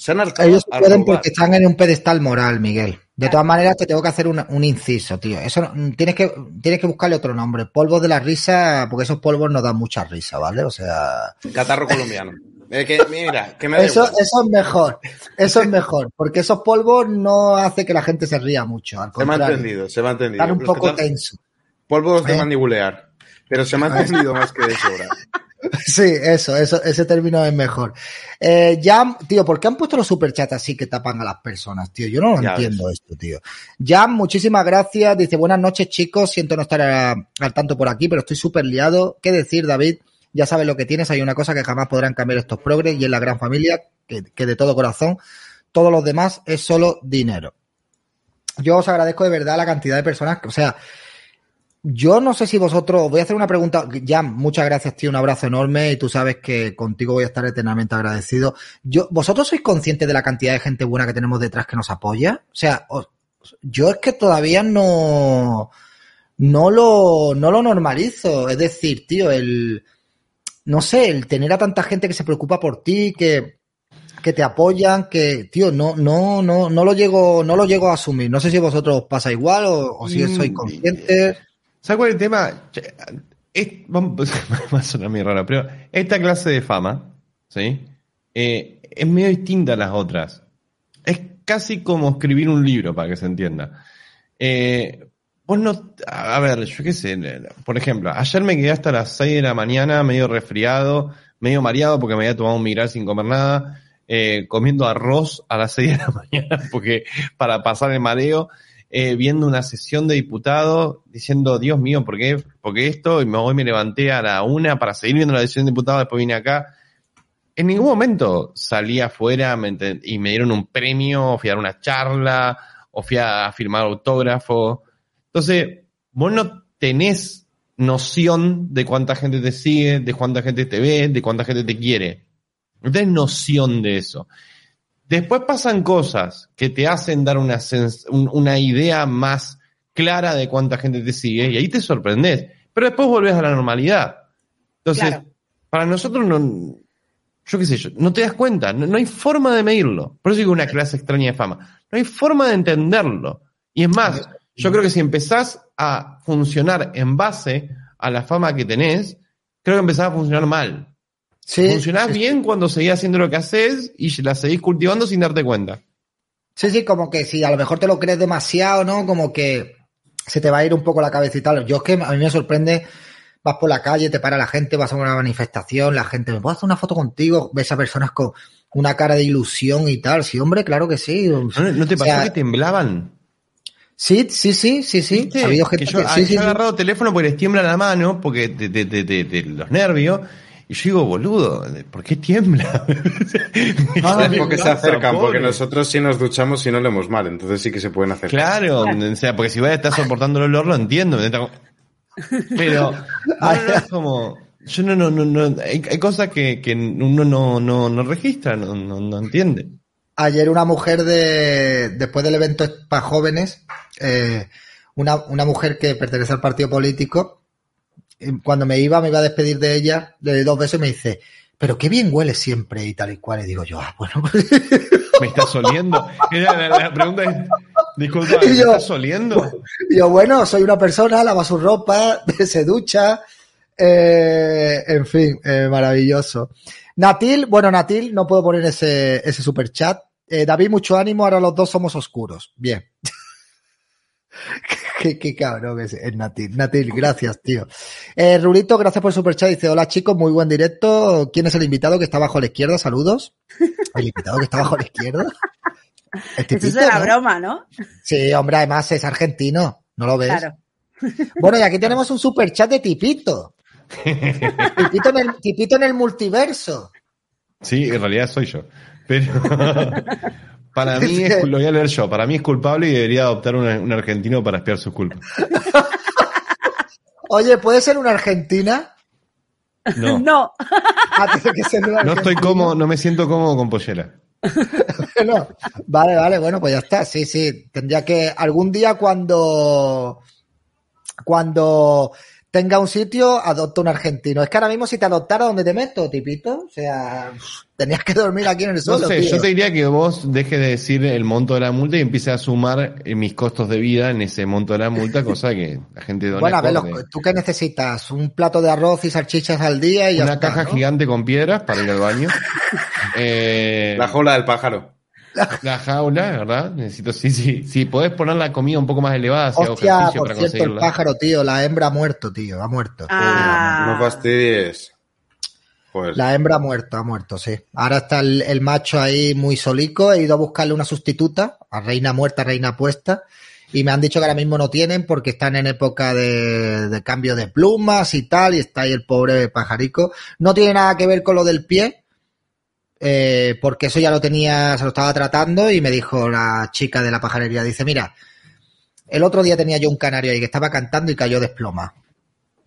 Se han hartado Ellos pueden porque están en un pedestal moral, Miguel. De todas maneras, te tengo que hacer un, un inciso, tío. Eso no- tienes que tienes que buscarle otro nombre. Polvo de la risa, porque esos polvos no dan mucha risa, ¿vale? O sea, Catarro colombiano. (laughs) Eh, que, mira, que me da eso, eso es mejor. Eso es mejor, porque esos polvos no hace que la gente se ría mucho. Al Se me ha entendido, se me ha entendido. están un poco tenso. Polvos de ¿Eh? mandibulear. Pero se me ha (laughs) entendido más que de sobra. Sí, eso, eso, ese término es mejor. Eh, Jam, tío, ¿por qué han puesto los superchats así que tapan a las personas, tío? Yo no lo Ya entiendo esto, tío. Jam, muchísimas gracias. Dice, buenas noches, chicos. Siento no estar a- al tanto por aquí, pero estoy súper liado. ¿Qué decir, David? Ya sabes lo que tienes. Hay una cosa que jamás podrán cambiar estos progres y es la gran familia, que, que de todo corazón. Todos los demás es solo dinero. Yo os agradezco de verdad la cantidad de personas, que- o sea, yo no sé si vosotros, voy a hacer una pregunta, Jan, muchas gracias, tío, un abrazo enorme y tú sabes que contigo voy a estar eternamente agradecido. Yo, ¿Vosotros sois conscientes de la cantidad de gente buena que tenemos detrás que nos apoya? O sea, os- yo es que todavía no, no lo, no lo normalizo. Es decir, tío, el, no sé, el tener a tanta gente que se preocupa por ti, que, que te apoyan, que, tío, no, no, no, no lo llego, no lo llego a asumir. No sé si vosotros os pasa igual o, o si Mm, sois conscientes. ¿Sabes cuál es el tema? Es- (laughs) va a sonar muy raro, pero esta clase de fama, ¿sí? Eh, es medio distinta a las otras. Es casi como escribir un libro, para que se entienda. Eh, vos no, a ver, yo qué sé, por ejemplo, ayer me quedé hasta las 6 de la mañana medio resfriado, medio mareado porque me había tomado un migral sin comer nada, eh, comiendo arroz a las 6 de la (laughs) mañana porque para pasar el mareo eh, viendo una sesión de diputados, diciendo, Dios mío, ¿por qué, ¿por qué esto? Y me, hoy me levanté a la una para seguir viendo la sesión de diputados, después vine acá. En ningún momento salí afuera y me dieron un premio, o fui a dar una charla, o fui a firmar autógrafo. Entonces, vos no tenés noción de cuánta gente te sigue, de cuánta gente te ve, de cuánta gente te quiere. No tenés noción de eso. Después pasan cosas que te hacen dar una, un- una idea más clara de cuánta gente te sigue y ahí te sorprendes. Pero después volvés a la normalidad. Entonces, Claro. para nosotros no, yo qué sé yo, no te das cuenta, no, no hay forma de medirlo. Por eso digo una clase extraña de fama. No hay forma de entenderlo. Y es más, yo creo que si empezás a funcionar en base a la fama que tenés, creo que empezás a funcionar mal. Sí, Funcionás bien cuando seguís haciendo lo que haces y la seguís cultivando sin darte cuenta. Sí, sí, como que si a lo mejor te lo crees demasiado, ¿no? Como que se te va a ir un poco la cabeza y tal. Yo es que a mí me sorprende, vas por la calle, te para la gente, vas a una manifestación, la gente, ¿me puedo hacer una foto contigo? Ves a personas con una cara de ilusión y tal. Sí, hombre, claro que sí. ¿No, no te O pasó sea, que temblaban? Sí, sí, sí, sí, sí. ¿Viste? Ha habido Que yo, que, sí, yo sí, he agarrado teléfono porque les tiembla la mano, porque de, de- de- de- de los nervios, Y yo digo, boludo, ¿por qué tiembla? (laughs) Ah, porque se acercan, porque nosotros sí nos duchamos y no leemos mal, entonces sí que se pueden hacer. Claro, o sea, porque si voy a estar soportando el olor, lo entiendo. Pero, (laughs) es como, yo no, no, no, no, hay, hay cosas que, que uno no, no, no registra, no, no, no entiende. Ayer una mujer de, después del evento para jóvenes, eh, una, una mujer que pertenece al partido político, cuando me iba, me iba a despedir de ella, di dos besos y me dice, pero qué bien huele siempre y tal y cual. Y digo yo, ah, bueno, (laughs) ¿Me estás oliendo? (laughs) La, la pregunta es, disculpa, ¿me yo- estás oliendo? Y yo, bueno, soy una persona, lava su ropa, (laughs) se ducha, eh, en fin, eh, maravilloso. Natil, bueno, Natil, no puedo poner ese, ese super chat. Eh, David, mucho ánimo, ahora los dos somos oscuros. Bien. Qué, qué cabrón que es, es Natil. Natil, gracias, tío. Eh, Rulito, gracias por el super chat. Dice, hola chicos, muy buen directo. ¿Quién es el invitado que está bajo a la izquierda? Saludos. ¿El invitado que está bajo a la izquierda? El Eso tipito, es la ¿no? broma, ¿no? Sí, hombre, además es argentino. ¿No lo ves? Claro. Bueno, y aquí tenemos un super chat de Tipito. Tipito en el, tipito en el multiverso. Sí, en realidad soy yo. Pero para (laughs) mí, es, lo voy a leer yo, para mí es culpable y debería adoptar un, un argentino para espiar sus culpas. (laughs) Oye, ¿puede ser una argentina? No, no, (laughs) No. Ah, tiene que ser una estoy cómodo, no me siento cómodo con pollera. No. Vale, vale, bueno, pues ya está. Sí, sí. Tendría que algún día cuando cuando tenga un sitio, adopta un argentino. Es que ahora mismo si te adoptara, ¿dónde te meto, tipito? O sea, tenías que dormir aquí en el No suelo. sé, tío. yo te diría que vos dejes de decir el monto de la multa y empieces a sumar eh, mis costos de vida en ese monto de la multa, (laughs) cosa que la gente no Bueno, a ver, los- ¿tú qué necesitas? Un plato de arroz y salchichas al día y ya Una está, caja ¿no? gigante con piedras para ir al baño. (laughs) Eh, La jaula del pájaro. (laughs) la jaula, ¿verdad? Necesito, sí, sí. Si podés poner la comida un poco más elevada, si hago Hostia, ejercicio por para cierto, el conseguirla. pájaro, tío, la hembra ha muerto, tío, ha muerto. Ah. No fastidies. Pues La hembra ha muerto, ha muerto, sí. Ahora está el, el macho ahí muy solico. He ido a buscarle una sustituta, a reina muerta, reina puesta. Y me han dicho que ahora mismo no tienen porque están en época de, de cambio de plumas y tal. Y está ahí el pobre pajarico. No tiene nada que ver con lo del pie. Eh, porque eso ya lo tenía, se lo estaba tratando. Y me dijo la chica de la pajarería, dice, mira, el otro día tenía yo un canario ahí que estaba cantando y cayó desploma.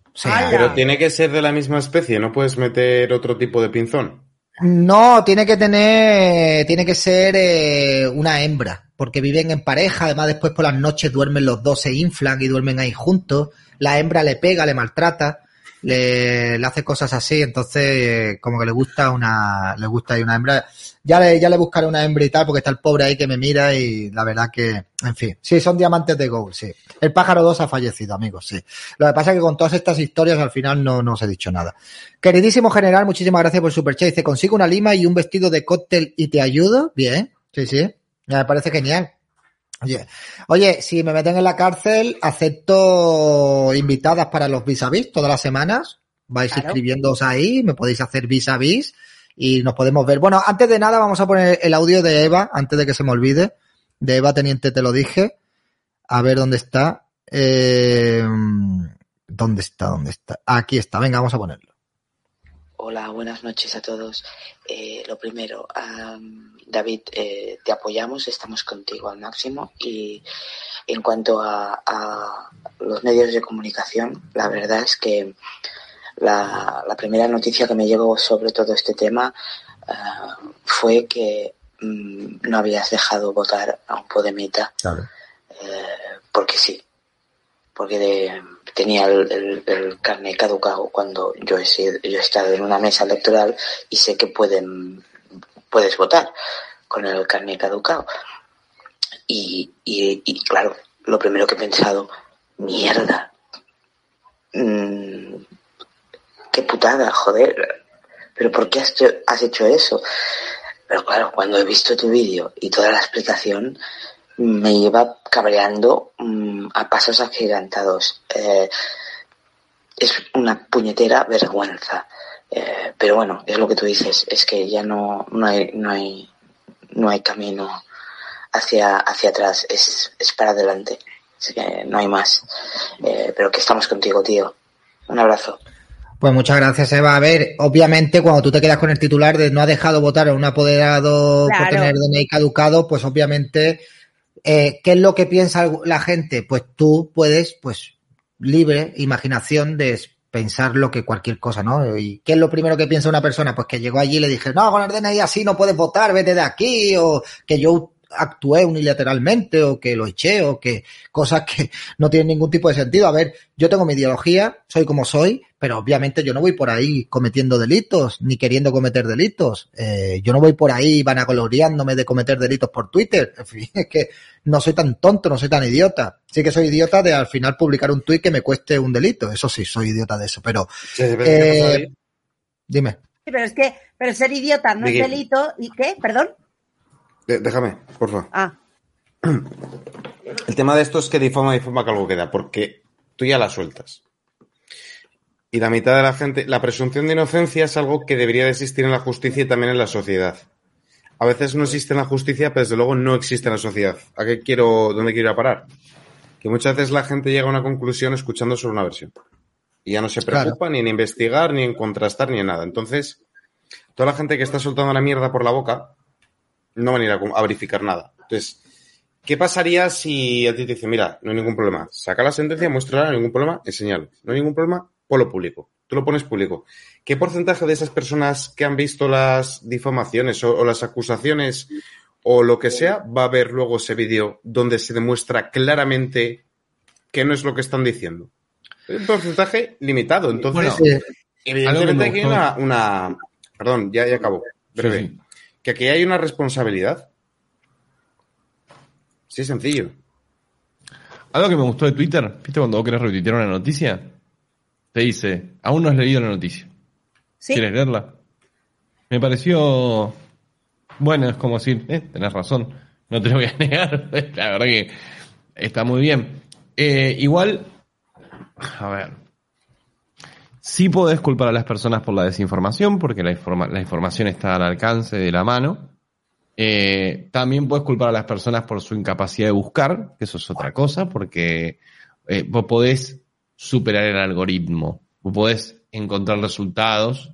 O sea, ¡Hala! Pero tiene que ser de la misma especie, no puedes meter otro tipo de pinzón. No, tiene que tener, tiene que ser eh, una hembra, porque viven en pareja, además después por las noches duermen los dos, se inflan y duermen ahí juntos, la hembra le pega, le maltrata, le, le hace cosas así, entonces eh, como que le gusta una, le gusta ahí una hembra. Ya le, ya le buscaré una hembra y tal, porque está el pobre ahí que me mira y la verdad que, en fin, sí, son diamantes de gold, sí. El pájaro 2 ha fallecido, amigos, sí. Lo que pasa es que con todas estas historias al final no, no os he dicho nada. Queridísimo general, muchísimas gracias por el superchat. Dice, consigo una lima y un vestido de cóctel y te ayudo. Bien, sí, sí. Me parece genial. Oye, oye, si me meten en la cárcel, acepto invitadas para los vis a vis todas las semanas. Vais Claro. inscribiéndoos ahí, me podéis hacer vis a vis y nos podemos ver. Bueno, antes de nada vamos a poner el audio de Eva, antes de que se me olvide. De Eva Teniente te lo dije. A ver dónde está. Eh, ¿Dónde está? ¿Dónde está? Aquí está. Venga, vamos a ponerlo. Hola, buenas noches a todos. Eh, lo primero, David, eh, te apoyamos, estamos contigo al máximo y en cuanto a, a los medios de comunicación, la verdad es que la, la primera noticia que me llegó sobre todo este tema ah, fue que mm, no habías dejado votar a un Podemita Claro. eh, porque sí, porque de- tenía el, el, el caducado cuando yo he, sido- yo he estado en una mesa electoral y sé que pueden puedes votar con el carne caducado. Y, y, y claro, lo primero que he pensado, mierda, mm, qué putada, joder, pero ¿por qué has, has hecho eso? Pero claro, cuando he visto tu vídeo y toda la explicación, me iba cabreando mm, a pasos agigantados. Eh, es una puñetera vergüenza. Eh, pero bueno, es lo que tú dices, es que ya no, no hay, no hay, no hay camino hacia, hacia atrás, es, es para adelante. Así que no hay más. Eh, pero que estamos contigo, tío. Un abrazo. Pues muchas gracias, Eva. A ver, obviamente, cuando tú te quedas con el titular de no ha dejado votar a un apoderado por tener DNI caducado, pues obviamente, eh, ¿qué es lo que piensa la gente? Pues tú puedes, pues, libre imaginación de pensar lo que cualquier cosa, ¿no? ¿Y qué es lo primero que piensa una persona? Pues que llegó allí y le dije, no, con el DNI así no puedes votar, vete de aquí, o que yo actué unilateralmente, o que lo eché, o que cosas que (laughs) no tienen ningún tipo de sentido. A ver, yo tengo mi ideología, soy como soy, pero obviamente yo no voy por ahí cometiendo delitos, ni queriendo cometer delitos. Eh, yo no voy por ahí vanagloriándome de cometer delitos por Twitter. (laughs) En fin, es que no soy tan tonto, no soy tan idiota. Sí que soy idiota de al final publicar un tuit que me cueste un delito. Eso sí, soy idiota de eso, pero Sí, sí, pero ¿qué pasa eh, dime. Sí, pero es que, pero ser idiota no es delito. ¿Y qué? ¿Perdón? De- Déjame, por favor. Ah, (clears throat) El tema de esto es que difama, difama que algo queda, porque tú ya la sueltas. Y la mitad de la gente, la presunción de inocencia es algo que debería de existir en la justicia y también en la sociedad. A veces no existe en la justicia, pero desde luego no existe en la sociedad. ¿A qué quiero, dónde quiero ir a parar? Que muchas veces la gente llega a una conclusión escuchando solo una versión. Y ya no se Claro. preocupa ni en investigar, ni en contrastar, ni en nada. Entonces, toda la gente que está soltando la mierda por la boca no van a ir a, a verificar nada. Entonces, ¿Qué pasaría si a ti te dicen, mira, no hay ningún problema, saca la sentencia, muéstrala, no hay ningún problema, enseñalo. No hay ningún problema, ponlo público. Tú lo pones público. ¿Qué porcentaje de esas personas que han visto las difamaciones o, o las acusaciones o lo que sea va a ver luego ese vídeo donde se demuestra claramente que no es lo que están diciendo? Es un porcentaje limitado. Entonces, Bueno, evidentemente aquí me hay una, una- Perdón, ya, ya acabo. Breve. Sí, sí. Que aquí hay una responsabilidad. Sí, sencillo. Algo que me gustó de Twitter, ¿viste cuando vos querés retuitear una noticia? Te dice, aún no has leído la noticia. sí. ¿Quieres leerla? Me pareció. Bueno, es como decir, eh, tenés razón, no te lo voy a (laughs) negar. La verdad que está muy bien. Eh, igual, a ver. Sí podés culpar a las personas por la desinformación, porque la, informa- la información está al alcance de la mano. Eh, también puedes culpar a las personas por su incapacidad de buscar, que eso es otra cosa, porque eh, vos podés superar el algoritmo, vos podés encontrar resultados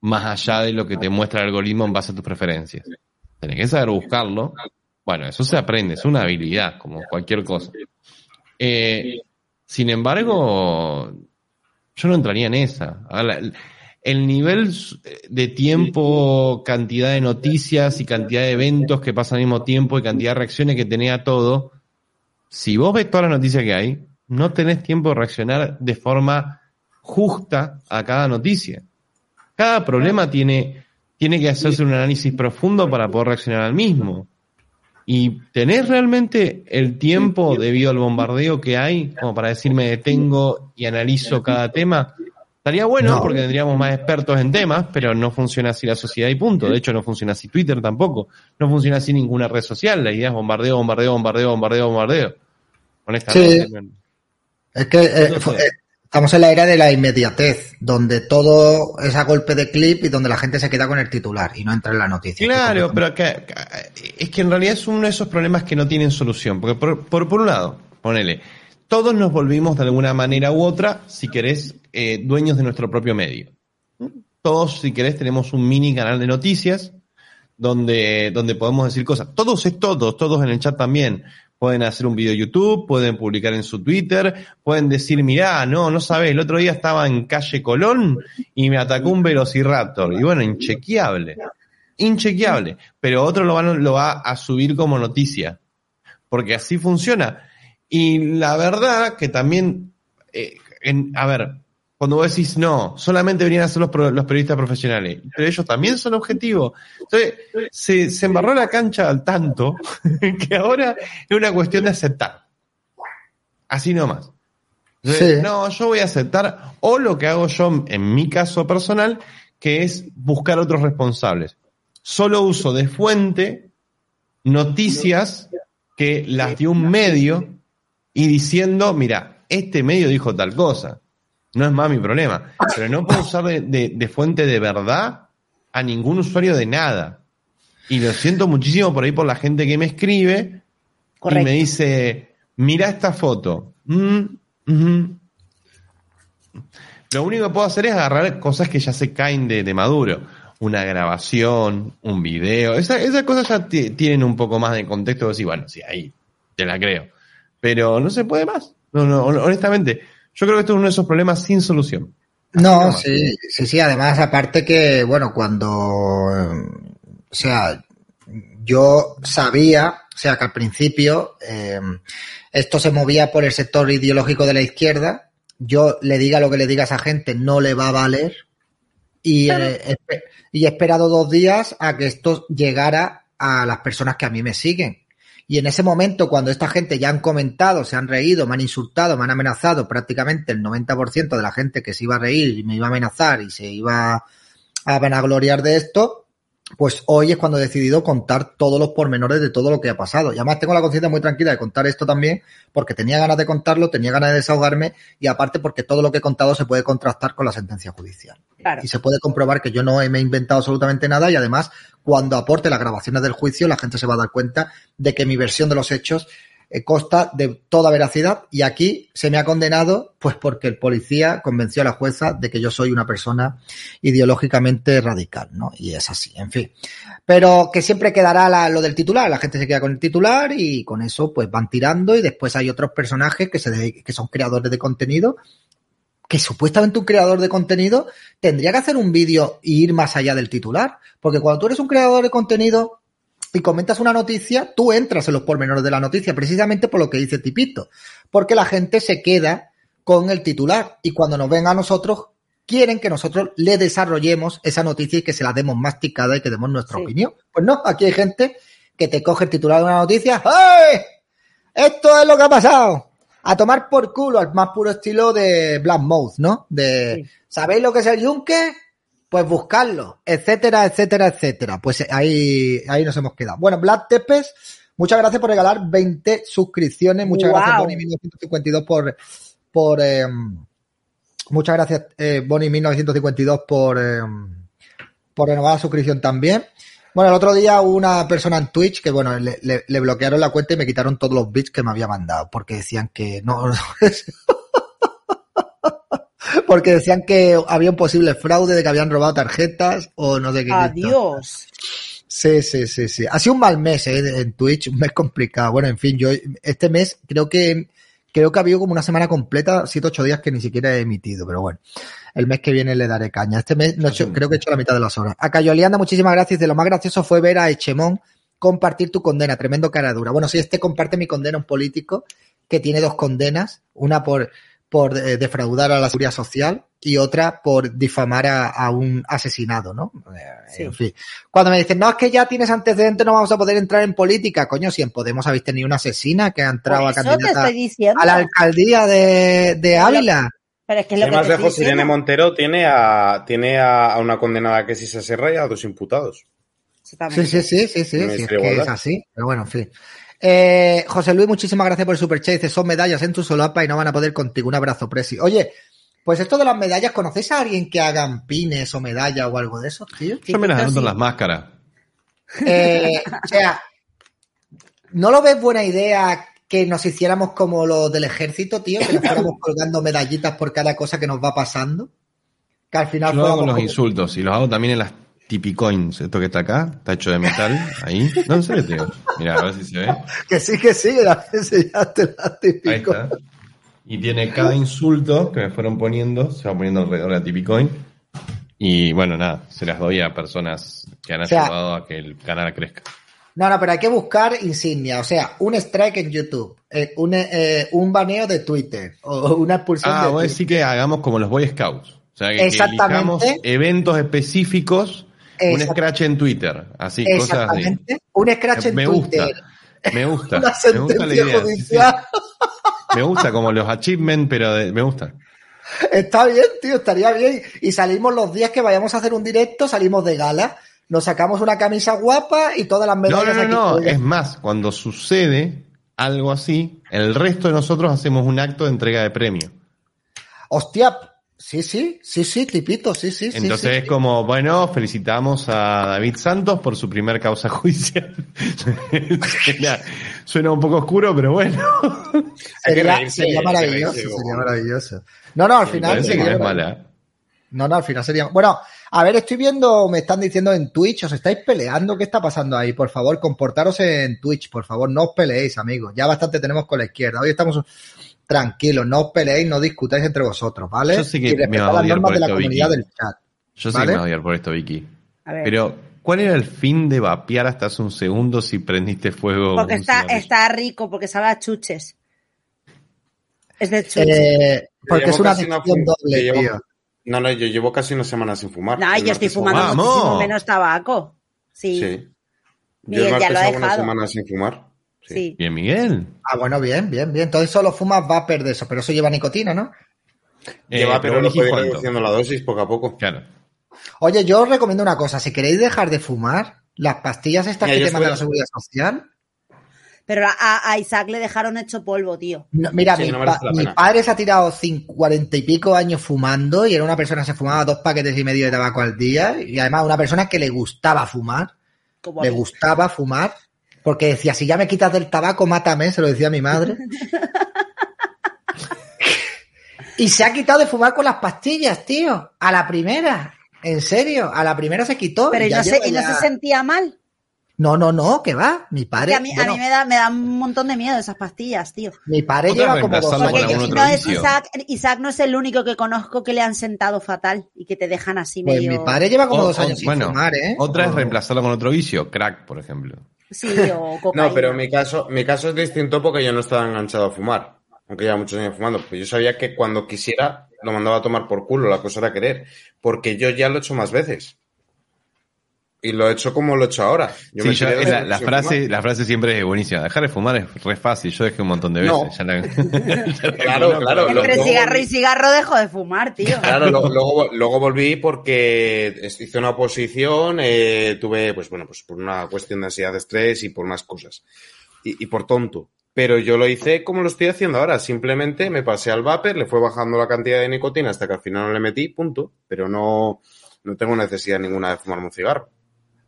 más allá de lo que te muestra el algoritmo en base a tus preferencias. Tenés que saber buscarlo. Bueno, eso se aprende, es una habilidad, como cualquier cosa. Eh, sin embargo, yo no entraría en esa. El nivel de tiempo, cantidad de noticias y cantidad de eventos que pasan al mismo tiempo y cantidad de reacciones que tenés a todo, si vos ves todas las noticias que hay, no tenés tiempo de reaccionar de forma justa a cada noticia. Cada problema tiene, tiene que hacerse un análisis profundo para poder reaccionar al mismo. Y tenés realmente el tiempo debido al bombardeo que hay como para decirme detengo y analizo cada tema. Estaría bueno No. porque tendríamos más expertos en temas, pero no funciona así la sociedad y punto. De hecho, no funciona así Twitter tampoco. No funciona así ninguna red social. La idea es bombardeo, bombardeo, bombardeo, bombardeo, bombardeo. Honestamente. Sí. Es que eh, eh, estamos en la era de la inmediatez, donde todo es a golpe de clip y donde la gente se queda con el titular y no entra en la noticia. Claro, pero que, que- es que en realidad es uno de esos problemas que no tienen solución. Porque por, por, por un lado, ponele, todos nos volvimos de alguna manera u otra, si querés, eh, dueños de nuestro propio medio. Todos, si querés, tenemos un mini canal de noticias donde, donde podemos decir cosas. Todos es todos, todos en el chat también. Pueden hacer un video YouTube, pueden publicar en su Twitter, pueden decir, mirá, no, no sabés, el otro día estaba en calle Colón y me atacó un velociraptor. Y bueno, inchequeable. Inchequeable. Pero otro lo, va a subir como noticia. Porque así funciona. Y la verdad que también, eh, en- a ver, cuando vos decís no, solamente deberían hacer los, pro- los periodistas profesionales, pero ellos también son objetivos. Entonces, se, se embarró la cancha al tanto (laughs) que ahora es una cuestión de aceptar. Así nomás. Entonces, Sí. No, yo voy a aceptar, o lo que hago yo en mi caso personal, que es buscar otros responsables. Solo uso de fuente noticias que las dio un medio y diciendo, mira, este medio dijo tal cosa. No es más mi problema. Pero no puedo usar de, de- de fuente de verdad a ningún usuario de nada. Y lo siento muchísimo por ahí por la gente que me escribe y me dice, mira esta foto. Mm. Lo único que puedo hacer es agarrar cosas que ya se caen de, de Maduro. Una grabación, un video. Esa- esas cosas ya ti- tienen un poco más de contexto. decir, bueno, sí, ahí te la creo. Pero no se puede más. No, no, hon- honestamente, yo creo que esto es uno de esos problemas sin solución. No, sí, sí, sí. Además, aparte que, bueno, cuando, o sea, yo sabía, o sea, que al principio eh, esto se movía por el sector ideológico de la izquierda. Yo le diga lo que le diga a esa gente, no le va a valer. Y, eh, y he esperado dos días a que esto llegara a las personas que a mí me siguen. Y en ese momento, cuando esta gente ya han comentado, se han reído, me han insultado, me han amenazado, prácticamente el 90% de la gente que se iba a reír y me iba a amenazar y se iba a vanagloriar de esto, pues hoy es cuando he decidido contar todos los pormenores de todo lo que ha pasado. Y además tengo la conciencia muy tranquila de contar esto también, porque tenía ganas de contarlo, tenía ganas de desahogarme y aparte porque todo lo que he contado se puede contrastar con la sentencia judicial. Claro. Y se puede comprobar que yo no me he inventado absolutamente nada y además cuando aporte las grabaciones del juicio la gente se va a dar cuenta de que mi versión de los hechos eh, consta de toda veracidad y aquí se me ha condenado pues porque el policía convenció a la jueza de que yo soy una persona ideológicamente radical, ¿no? Y es así, en fin. Pero que siempre quedará la- lo del titular, la gente se queda con el titular y con eso pues van tirando y después hay otros personajes que, se que son creadores de contenido que supuestamente un creador de contenido tendría que hacer un vídeo e ir más allá del titular. Porque cuando tú eres un creador de contenido y comentas una noticia, tú entras en los pormenores de la noticia, precisamente por lo que dice Tipito. Porque la gente se queda con el titular y cuando nos ven a nosotros, quieren que nosotros le desarrollemos esa noticia y que se la demos masticada y que demos nuestra Sí. opinión. Pues no, aquí hay gente que te coge el titular de una noticia. ¡Ay! Esto es lo que ha pasado. A tomar por culo al más puro estilo de Black Mouth, ¿no? De, Sí. ¿sabéis lo que es el yunque? Pues buscarlo, etcétera, etcétera, etcétera. Pues ahí, ahí nos hemos quedado. Bueno, Black Tepes, muchas gracias por regalar 20 suscripciones. Muchas gracias. Bonnie 1952 por, por, eh, muchas gracias, eh, Bonnie 1952 por, eh, por renovar la suscripción también. Bueno, el otro día hubo una persona en Twitch que, bueno, le, le- le bloquearon la cuenta y me quitaron todos los bits que me había mandado porque decían que no. (laughs) (laughs) porque decían que había un posible fraude, de que habían robado tarjetas o no sé qué. Adiós. Sí, sí, sí, sí. Ha sido un mal mes ¿eh? en Twitch, un mes complicado. Bueno, en fin, yo este mes creo que creo que ha habido como una semana completa, siete, ocho días que ni siquiera he emitido, pero bueno. El mes que viene le daré caña. Este mes no he hecho- creo que he hecho la mitad de las horas. A Cayolianda, muchísimas gracias. De lo más gracioso fue ver a Echemón compartir tu condena. Tremendo cara dura. Bueno, sí, este comparte mi condena, un político que tiene dos condenas. Una por, por eh, defraudar a la seguridad social y otra por difamar a, a un asesinado, ¿no? Eh, Sí. En fin. Cuando me dicen, no, es que ya tienes antecedentes, no vamos a poder entrar en política. Coño, si en Podemos habéis tenido una asesina que ha entrado a candidata a la alcaldía de, de Ávila. Pero es que es lo que más te lejos, Irene. Montero tiene a, tiene a, a una condenada que es Isa Serra y a dos imputados. Sí, sí, sí, sí, sí, sí, es que es así. Pero bueno, en fin. Eh, José Luis, muchísimas gracias por el superchat. Dice, son medallas en tu solapa y no van a poder contigo. Un abrazo, Presi. Oye, pues esto de las medallas, ¿conocéis a alguien que hagan pines o medallas o algo de eso, tío? Yo me las las máscaras. Eh, o sea, ¿no lo ves buena idea que nos hiciéramos como los del ejército, tío? Que nos fuéramos (laughs) colgando medallitas por cada cosa que nos va pasando. Que al final Yo lo hago los como- insultos y los hago también en las tipicoins. Esto que está acá, está hecho de metal, ahí. No, en serio, tío. Mira, a ver si se ve. Que sí, que sí, que las enseñaste las Ahí típico. está. Y tiene cada insulto que me fueron poniendo, se va poniendo alrededor de la tipicoin. Y bueno, nada, se las doy a personas que han O sea, ayudado a que el canal crezca. No, no, pero hay que buscar insignia, o sea, un strike en YouTube, eh, un, eh, un baneo de Twitter o una expulsión Ah, de vos Twitter. decís que hagamos como los Boy Scouts. O sea, que, que Exactamente. elijamos eventos específicos, un scratch en Twitter, así, cosas así. Un scratch en Me gusta, Twitter. me gusta, (laughs) me gusta la idea. sí, sí. judicial. Me gusta como los achievements, pero de- me gusta. Está bien, tío, estaría bien. Y salimos los días que vayamos a hacer un directo, salimos de gala, nos sacamos una camisa guapa y todas las No, medallas no, no, aquí no. colgadas. Es más, cuando sucede algo así, el resto de nosotros hacemos un acto de entrega de premio. Hostia, Sí, sí, sí, sí, tipito, sí, sí. sí, Entonces sí, es como, bueno, felicitamos a David Santos por su primer causa (laughs) judicial. suena, suena un poco oscuro, pero bueno. Sería, reírse, maravilloso, reírse, sería maravilloso. No, no, al final. No sería es maravilloso. mala. No, no, al final sería. Bueno, a ver, estoy viendo, me están diciendo en Twitch, os estáis peleando, ¿qué está pasando ahí? Por favor, comportaros en Twitch, por favor, no os peleéis, amigos. Ya bastante tenemos con la izquierda. Hoy estamos tranquilos, no os peleéis, no discutáis entre vosotros, ¿vale? Yo sé que y me vas a las odiar normas por de la comunidad del chat. Yo sé ¿Vale? que me voy a odiar por esto, Vicky. A ver. Pero, ¿cuál era el fin de vapear hasta hace un segundo si prendiste fuego? porque está, está rico, porque sabe a chuches. Es de chuches. Eh, porque Llevo es una casi una adicción doble, llevo- tío. No, no, yo llevo casi una semana sin fumar. no, yo estoy fumando muchísimo menos tabaco. Sí, Sí. Miguel yo el ya lo hago una semana sin fumar. Sí. Bien, Miguel. Ah, bueno, bien, bien, bien. Entonces solo fumas vapor de eso, pero eso lleva nicotina, ¿no? Lleva, Eh, pero lo puedo ir reduciendo la dosis poco a poco. Claro. Oye, yo os recomiendo una cosa. Si queréis dejar de fumar, las pastillas estas Mira, que te manda la Seguridad Social. Pero a, a Isaac le dejaron hecho polvo, tío. no, mira, Sí, mi, no pa- padre se ha tirado cuarenta y pico años fumando y era una persona que se fumaba dos paquetes y medio de tabaco al día y además una persona que le gustaba fumar, Como le mí. gustaba fumar porque decía, si ya me quitas del tabaco, mátame, se lo decía mi madre. y se ha quitado de fumar con las pastillas, tío, a la primera. En serio, a la primera se quitó. Pero y no, se, y no ya- se sentía mal. No, no, no, que va. Mi padre, a mí, a me, da, me da un montón de miedo esas pastillas, tío. mi padre Otra lleva como dos Porque no es. Isaac, Isaac no es el único que conozco que le han sentado fatal y que te dejan así Pues medio. mi padre lleva como O- dos o- años sin bueno, fumar, ¿eh? Otra es O- reemplazarlo con otro vicio, crack, por ejemplo. Sí, o cocaína. (laughs) No, pero mi caso, mi caso es distinto porque yo no estaba enganchado a fumar. Aunque lleva muchos años fumando. Pues yo sabía que cuando quisiera lo mandaba a tomar por culo, la cosa era querer. Porque yo ya lo he hecho más veces. Y lo he hecho como lo he hecho ahora. Yo sí, me yo- la, la frase, fumar. la frase siempre es buenísima. Dejar de fumar es re fácil. Yo dejé un montón de veces. No. Ya la- (laughs) Claro, claro, lo- Entre luego cigarro y cigarro dejo de fumar, tío. Claro, lo- (laughs) luego, luego volví porque hice una oposición, eh, tuve, pues bueno, pues por una cuestión de ansiedad de estrés y por más cosas. Y, y por tonto. Pero yo lo hice como lo estoy haciendo ahora. Simplemente me pasé al vapor, le fue bajando la cantidad de nicotina hasta que al final no le metí, punto. Pero no, no tengo necesidad ninguna de fumarme un cigarro.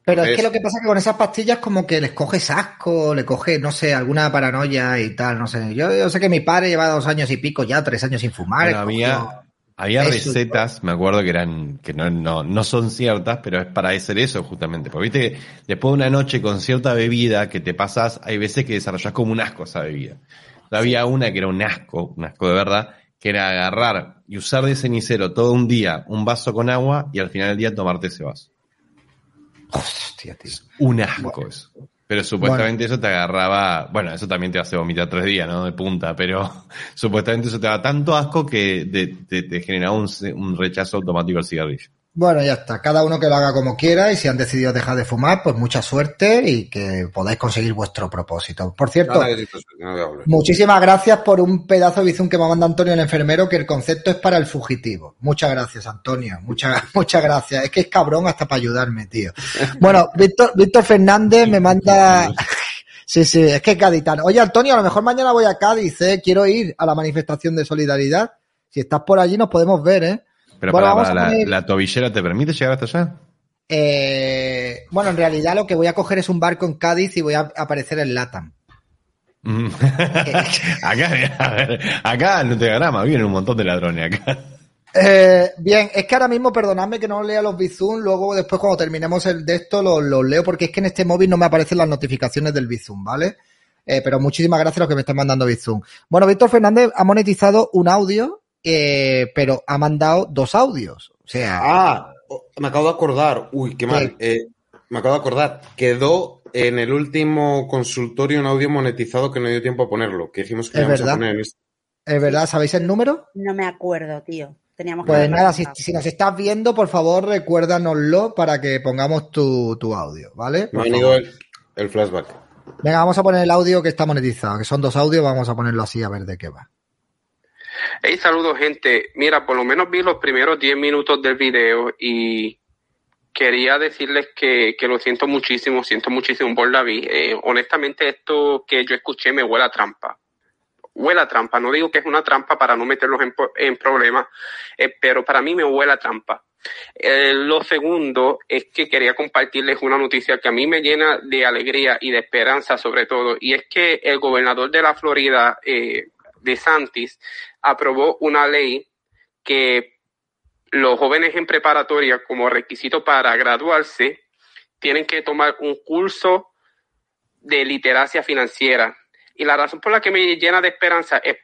Pero es Es- que lo que pasa es que con esas pastillas como que les coges asco, le coges, no sé, alguna paranoia y tal, no sé. Yo, yo sé que mi padre lleva dos años y pico ya, tres años sin fumar. Bueno, había, había recetas, me acuerdo que eran, que no, no, no son ciertas, pero es para hacer eso justamente. Porque viste que después de una noche con cierta bebida que te pasas, hay veces que desarrollas como un asco esa bebida. Había una que era un asco, un asco de verdad, que era agarrar y usar de cenicero todo un día un vaso con agua y al final del día tomarte ese vaso. Hostia, tío. Un asco eso. Pero supuestamente eso te agarraba, bueno, eso también te hace vomitar tres días, ¿no? De punta, pero (laughs) supuestamente eso te da tanto asco que te, te, te generaba un, un rechazo automático al cigarrillo. Bueno, ya está. Cada uno que lo haga como quiera y si han decidido dejar de fumar, pues mucha suerte y que podáis conseguir vuestro propósito. Por cierto, No muchísimas gracias por un pedazo de bizum que me manda Antonio el enfermero, que el concepto es para el fugitivo. Muchas gracias, Antonio. Muchas, (laughs) muchas gracias. Es que es cabrón hasta para ayudarme, tío. Bueno, Víctor, Víctor Fernández me manda... (laughs) Sí, sí, es que es gaditano. Oye, Antonio, a lo mejor mañana voy a Cádiz, ¿eh? Quiero ir a la manifestación de solidaridad. Si estás por allí nos podemos ver, ¿eh? Pero Bueno, para, para la, tobillera te permite llegar hasta allá. Eh, bueno, en realidad lo que voy a coger es un barco en Cádiz y voy a aparecer en Latam. Mm. (laughs) acá, a ver, acá no te grama, vienen un montón de ladrones acá. Eh, bien, es que ahora mismo, perdonadme que no lea los Bizum, luego después cuando terminemos el de esto los, los leo porque es que en este móvil no me aparecen las notificaciones del Bizum, ¿vale? Eh, pero muchísimas gracias a los que me están mandando Bizum. Bueno, Víctor Fernández ha monetizado un audio, eh, pero ha mandado dos audios. O sea, Ah, me acabo de acordar. Uy, qué mal. Eh, me acabo de acordar. Quedó en el último consultorio un audio monetizado que no dio tiempo a ponerlo. Que dijimos que Es íbamos a verdad. poner en este. ¿es verdad? ¿Sabéis el número? No me acuerdo, tío. Teníamos que Pues nada, si, si nos estás viendo, por favor, recuérdanoslo para que pongamos tu, tu audio, ¿vale? Me ha venido el, el flashback. Venga, vamos a poner el audio que está monetizado, que son dos audios, vamos a ponerlo así a ver de qué va. Hey, saludos gente. Mira, por lo menos vi los primeros 10 minutos del video y quería decirles que, que lo siento muchísimo, siento muchísimo por David. Eh, honestamente, esto que yo escuché me huele a trampa. huele a trampa. No digo que es una trampa para no meterlos en, problemas, eh, pero para mí me huele a trampa. Eh, lo segundo es que quería compartirles una noticia que a mí me llena de alegría y de esperanza sobre todo, y es que el gobernador de la Florida, eh, de Santis, aprobó una ley que los jóvenes en preparatoria como requisito para graduarse tienen que tomar un curso de literacia financiera. Y la razón por la que me llena de esperanza es,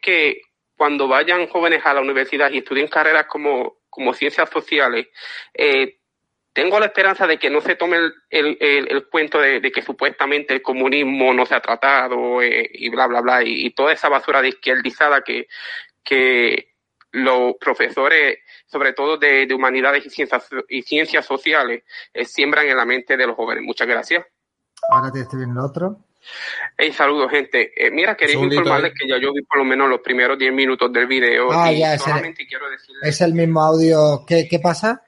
que cuando vayan jóvenes a la universidad y estudien carreras como, como ciencias sociales, eh, tengo la esperanza de que no se tome el, el, el- el cuento de, de que supuestamente el comunismo no se ha tratado eh, y bla, bla, bla, y, y toda esa basura de izquierdizada que, que los profesores, sobre todo de, de humanidades y ciencias, y ciencias sociales, eh, siembran en la mente de los jóvenes. Muchas gracias. Ahora te estoy viendo el otro. Hey, saludos, gente. Eh, mira, quería Segundito, informarles eh. que ya yo vi por lo menos los primeros 10 minutos del video. Ah, y ya, solamente quiero decirles. Es el mismo audio. ¿Qué, qué pasa?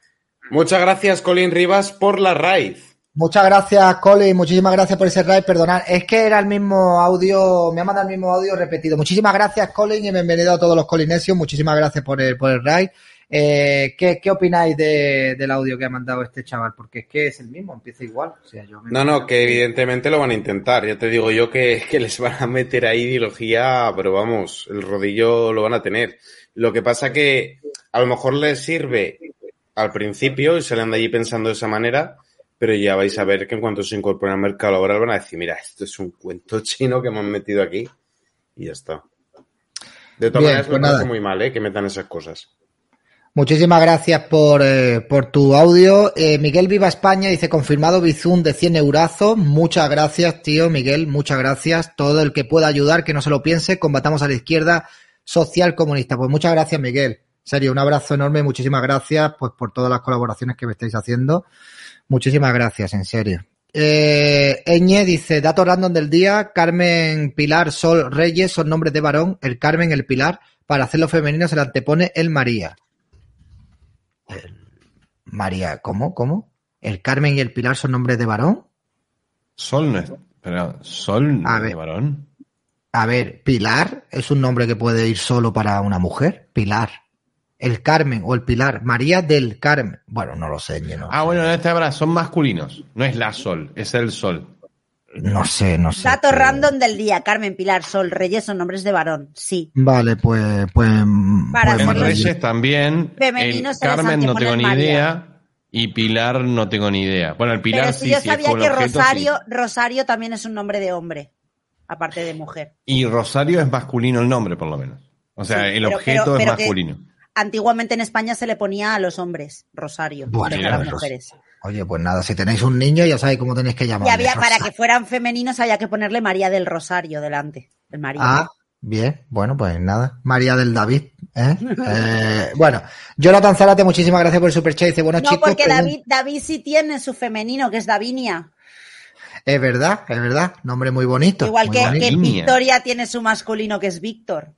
Muchas gracias, Colin Rivas, por la raíz. Muchas gracias, Colin. Muchísimas gracias por ese raid. Perdonad, es que era el mismo audio, me ha mandado el mismo audio repetido. Muchísimas gracias, Colin, y bienvenido a todos los colinesios. Muchísimas gracias por el, por el raid. Eh, ¿qué, ¿Qué opináis de- del audio que ha mandado este chaval? Porque es que es el mismo, empieza igual. O sea, yo me- No, no, que evidentemente lo van a intentar. Ya te digo yo que, (laughs) que les van a meter ahí ideología, pero vamos, el rodillo lo van a tener. Lo que pasa que a lo mejor les sirve al principio y salen de allí pensando de esa manera, pero ya vais a ver que en cuanto se incorporen al mercado laboral van a decir, mira, esto es un cuento (laughs) chino que me han metido aquí y ya está. De todas Bien, maneras, pues me parece muy mal, ¿eh? Que metan esas cosas. Muchísimas gracias por, eh, por tu audio. Eh, Miguel Viva España dice confirmado Bizum de 100 eurazos. Muchas gracias, tío Miguel. Muchas gracias. Todo el que pueda ayudar, que no se lo piense. Combatamos a la izquierda social comunista. Pues muchas gracias, Miguel. En serio, un abrazo enorme. Muchísimas gracias pues, por todas las colaboraciones que me estáis haciendo. Muchísimas gracias, en serio. Eh, Eñe dice, dato random del día, Carmen, Pilar, Sol, Reyes son nombres de varón, el Carmen, el Pilar, para hacerlo femenino se le antepone el María. María, ¿cómo? ¿Cómo? ¿El Carmen y el Pilar son nombres de varón? Sol no es. Pero, Sol no es de varón. A ver, Pilar es un nombre que puede ir solo para una mujer. Pilar. El Carmen o el Pilar. María del Carmen. Bueno, no lo sé, yo no, Ah, bueno, en esta hora son masculinos. No es la Sol, es el Sol. no sé, no sé. Dato pero- random del día. Carmen, Pilar, Sol, Reyes son nombres de varón. Sí. Vale, pues, pues, Para pues. Reyes también. Femenino el Carmen no tengo ni María. idea. Y Pilar no tengo ni idea. Bueno, el Pilar Pero sí, si yo sí, sabía que objeto, sí. Rosario, Rosario también es un nombre de hombre, aparte de mujer. Y Rosario es masculino el nombre, por lo menos. O sea, Sí, el pero- objeto pero- es pero que- masculino. Antiguamente en España se le ponía a los hombres Rosario, Bueno, no a las pues, mujeres. Oye, pues nada, si tenéis un niño ya sabéis cómo tenéis que Y llamarle. había, para que fueran femeninos había que ponerle María del Rosario delante. El María. Ah, bien, bueno, pues nada. María del David. ¿eh? (laughs) Eh, bueno, Jonathan Zárate, muchísimas gracias por el superchat. Dice, bueno, no, chicos, porque pregun- David, David sí tiene su femenino, que es Davinia. es verdad, es verdad, nombre muy bonito. Igual muy que, que. Victoria tiene su masculino, que es Víctor.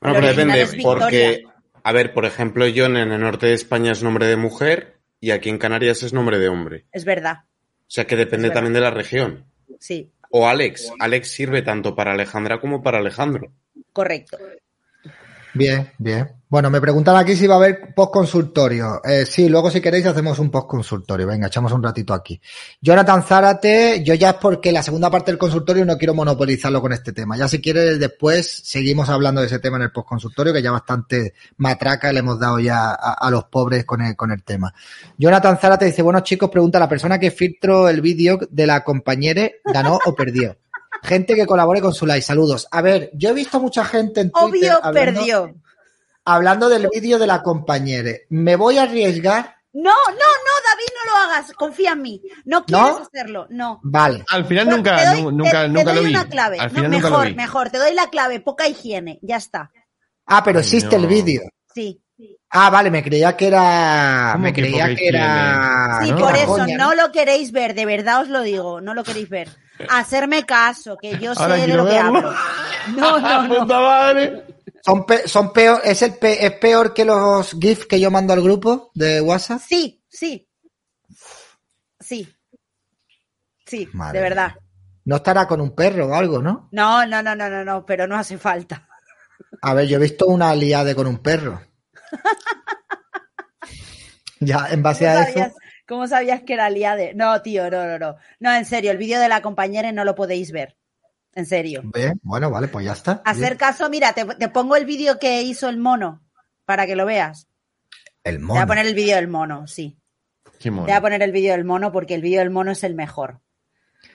Bueno, pero depende, porque, a ver, por ejemplo, John en el norte de España es nombre de mujer y aquí en Canarias es nombre de hombre. Es verdad, O sea que depende también de la región. sí, O Alex. Alex sirve tanto para Alejandra como para Alejandro. correcto. Bien, bien. Bueno, me preguntan aquí si va a haber postconsultorio. Eh, sí, luego si queréis hacemos un postconsultorio. Venga, echamos un ratito aquí. Jonathan Zárate, yo ya es porque la segunda parte del consultorio no quiero monopolizarlo con este tema. Ya si quieres después seguimos hablando de ese tema en el postconsultorio, que ya bastante matraca le hemos dado ya a, a los pobres con el, con el tema. Jonathan Zárate dice, bueno chicos, pregunta, ¿la persona que filtró el vídeo de la compañera ganó o perdió? Gente que colabore con su like. Saludos. A ver, yo he visto mucha gente en Twitter Obvio, hablando- perdió. hablando del vídeo de la compañera, me voy a arriesgar. No, no, no, David, no lo hagas. Confía en mí. No quieres ¿No? hacerlo. No. Vale, Al final nunca, te doy- nu- te- nunca, te nunca doy lo vi. una clave. Al No, final nunca mejor, lo vi. mejor. Te doy la clave. Poca higiene. Ya está. Ah, pero Ay, existe no. el vídeo. Sí. Ah, vale, me creía que era. ¿Cómo Me creía que era. Sí, por eso coña, no lo queréis ver, de verdad os lo digo, no lo queréis ver. Hacerme caso, que yo sé Ahora de quiero lo que hablo. No, no, no. ¡Puta madre! Son, pe- son peor, es, el pe- es peor que los GIFs que yo mando al grupo de WhatsApp. Sí, sí. Sí. Sí, Madre de verdad. No estará con un perro o algo, ¿no? No, no, no, no, no, no, pero no hace falta. A ver, yo he visto una aliade con un perro. (laughs) ya, en base ¿Cómo a sabías, eso. Cómo sabías que era liade? No, tío, no, no, no. No, en serio, el vídeo de la compañera no lo podéis ver. En serio. Ve, Bueno, vale, pues ya está. Hacer caso, mira, te, te pongo el vídeo que hizo el mono para que lo veas. El Te voy a mono. poner el vídeo del mono, sí. Qué Te mono. voy a poner el vídeo del mono porque el vídeo del mono es el mejor.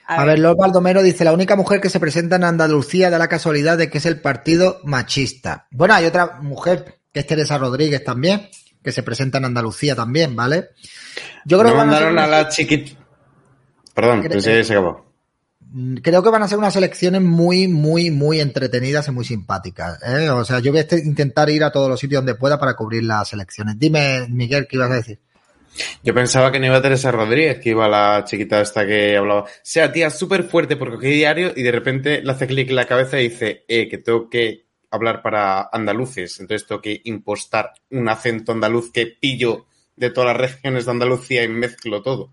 A ver, Lord Baldomero dice, la única mujer que se presenta en Andalucía da la casualidad de que es el partido machista. Bueno, hay otra mujer, que es Teresa Rodríguez también, que se presenta en Andalucía también, ¿vale? Yo creo que van a ser mandaron a la chiquita. Perdón, Creo- pensé que se acabó. Creo que van a ser unas elecciones muy, muy, muy entretenidas y muy simpáticas. ¿eh? O sea, yo voy a este- intentar ir a todos los sitios donde pueda para cubrir las elecciones. Dime, Miguel, ¿qué ibas a decir? Yo pensaba que no iba Teresa Rodríguez, que iba la chiquita esta que hablaba. O sea, tía, súper fuerte porque cogí diario y de repente le hace clic en la cabeza y dice, eh, que tengo que hablar para andaluces. Entonces tengo que impostar un acento andaluz que pillo de todas las regiones de Andalucía y mezclo todo.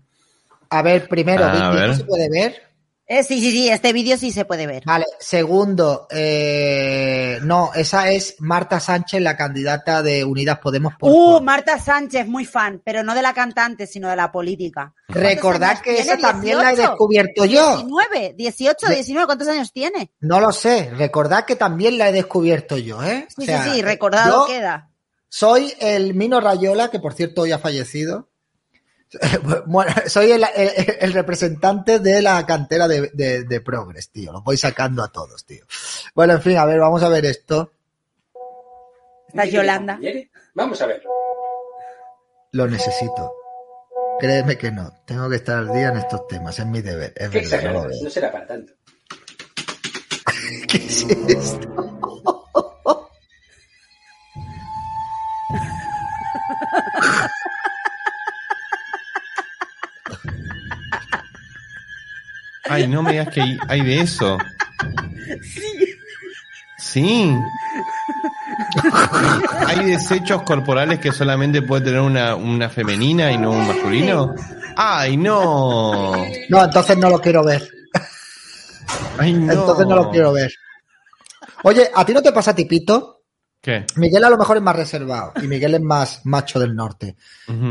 A ver, primero, A Vicky, ver. ¿esto se puede ver? Eh, sí, sí, sí, este vídeo sí se puede ver. Vale, segundo, eh, no, esa es Marta Sánchez, la candidata de Unidas Podemos por Uh. Marta Sánchez, muy fan, pero no de la cantante, sino de la política. Recordad ¿Cuántos que esa también la he 18, descubierto yo. 19, 18, De- 19, ¿cuántos años tiene? No lo sé, recordad que también la he descubierto yo, ¿eh? Sí, O sea, sí, sí, recordado yo queda. Soy el Mino Rayola, que por cierto hoy ha fallecido. (laughs) Bueno, soy el, el- el representante de la cantera de, de, de Progress, tío. Los voy sacando a todos, tío. Bueno, en fin, a ver, vamos a ver esto. Está Yolanda. Vamos a ver. Lo necesito. Créeme que no. Tengo que estar al día en estos temas. Es mi deber. Es Qué verdad, no. No será para tanto. (laughs) ¿Qué es esto? Ay, no me digas que hay, hay de eso. Sí. ¿Hay desechos corporales que solamente puede tener una, una femenina y no un masculino? ¡Ay, no! No, entonces no lo quiero ver. ¡Ay, no! Entonces no lo quiero ver. Oye, ¿a ti no te pasa tipito? ¿Qué? Miguel a lo mejor es más reservado y Miguel es más macho del norte.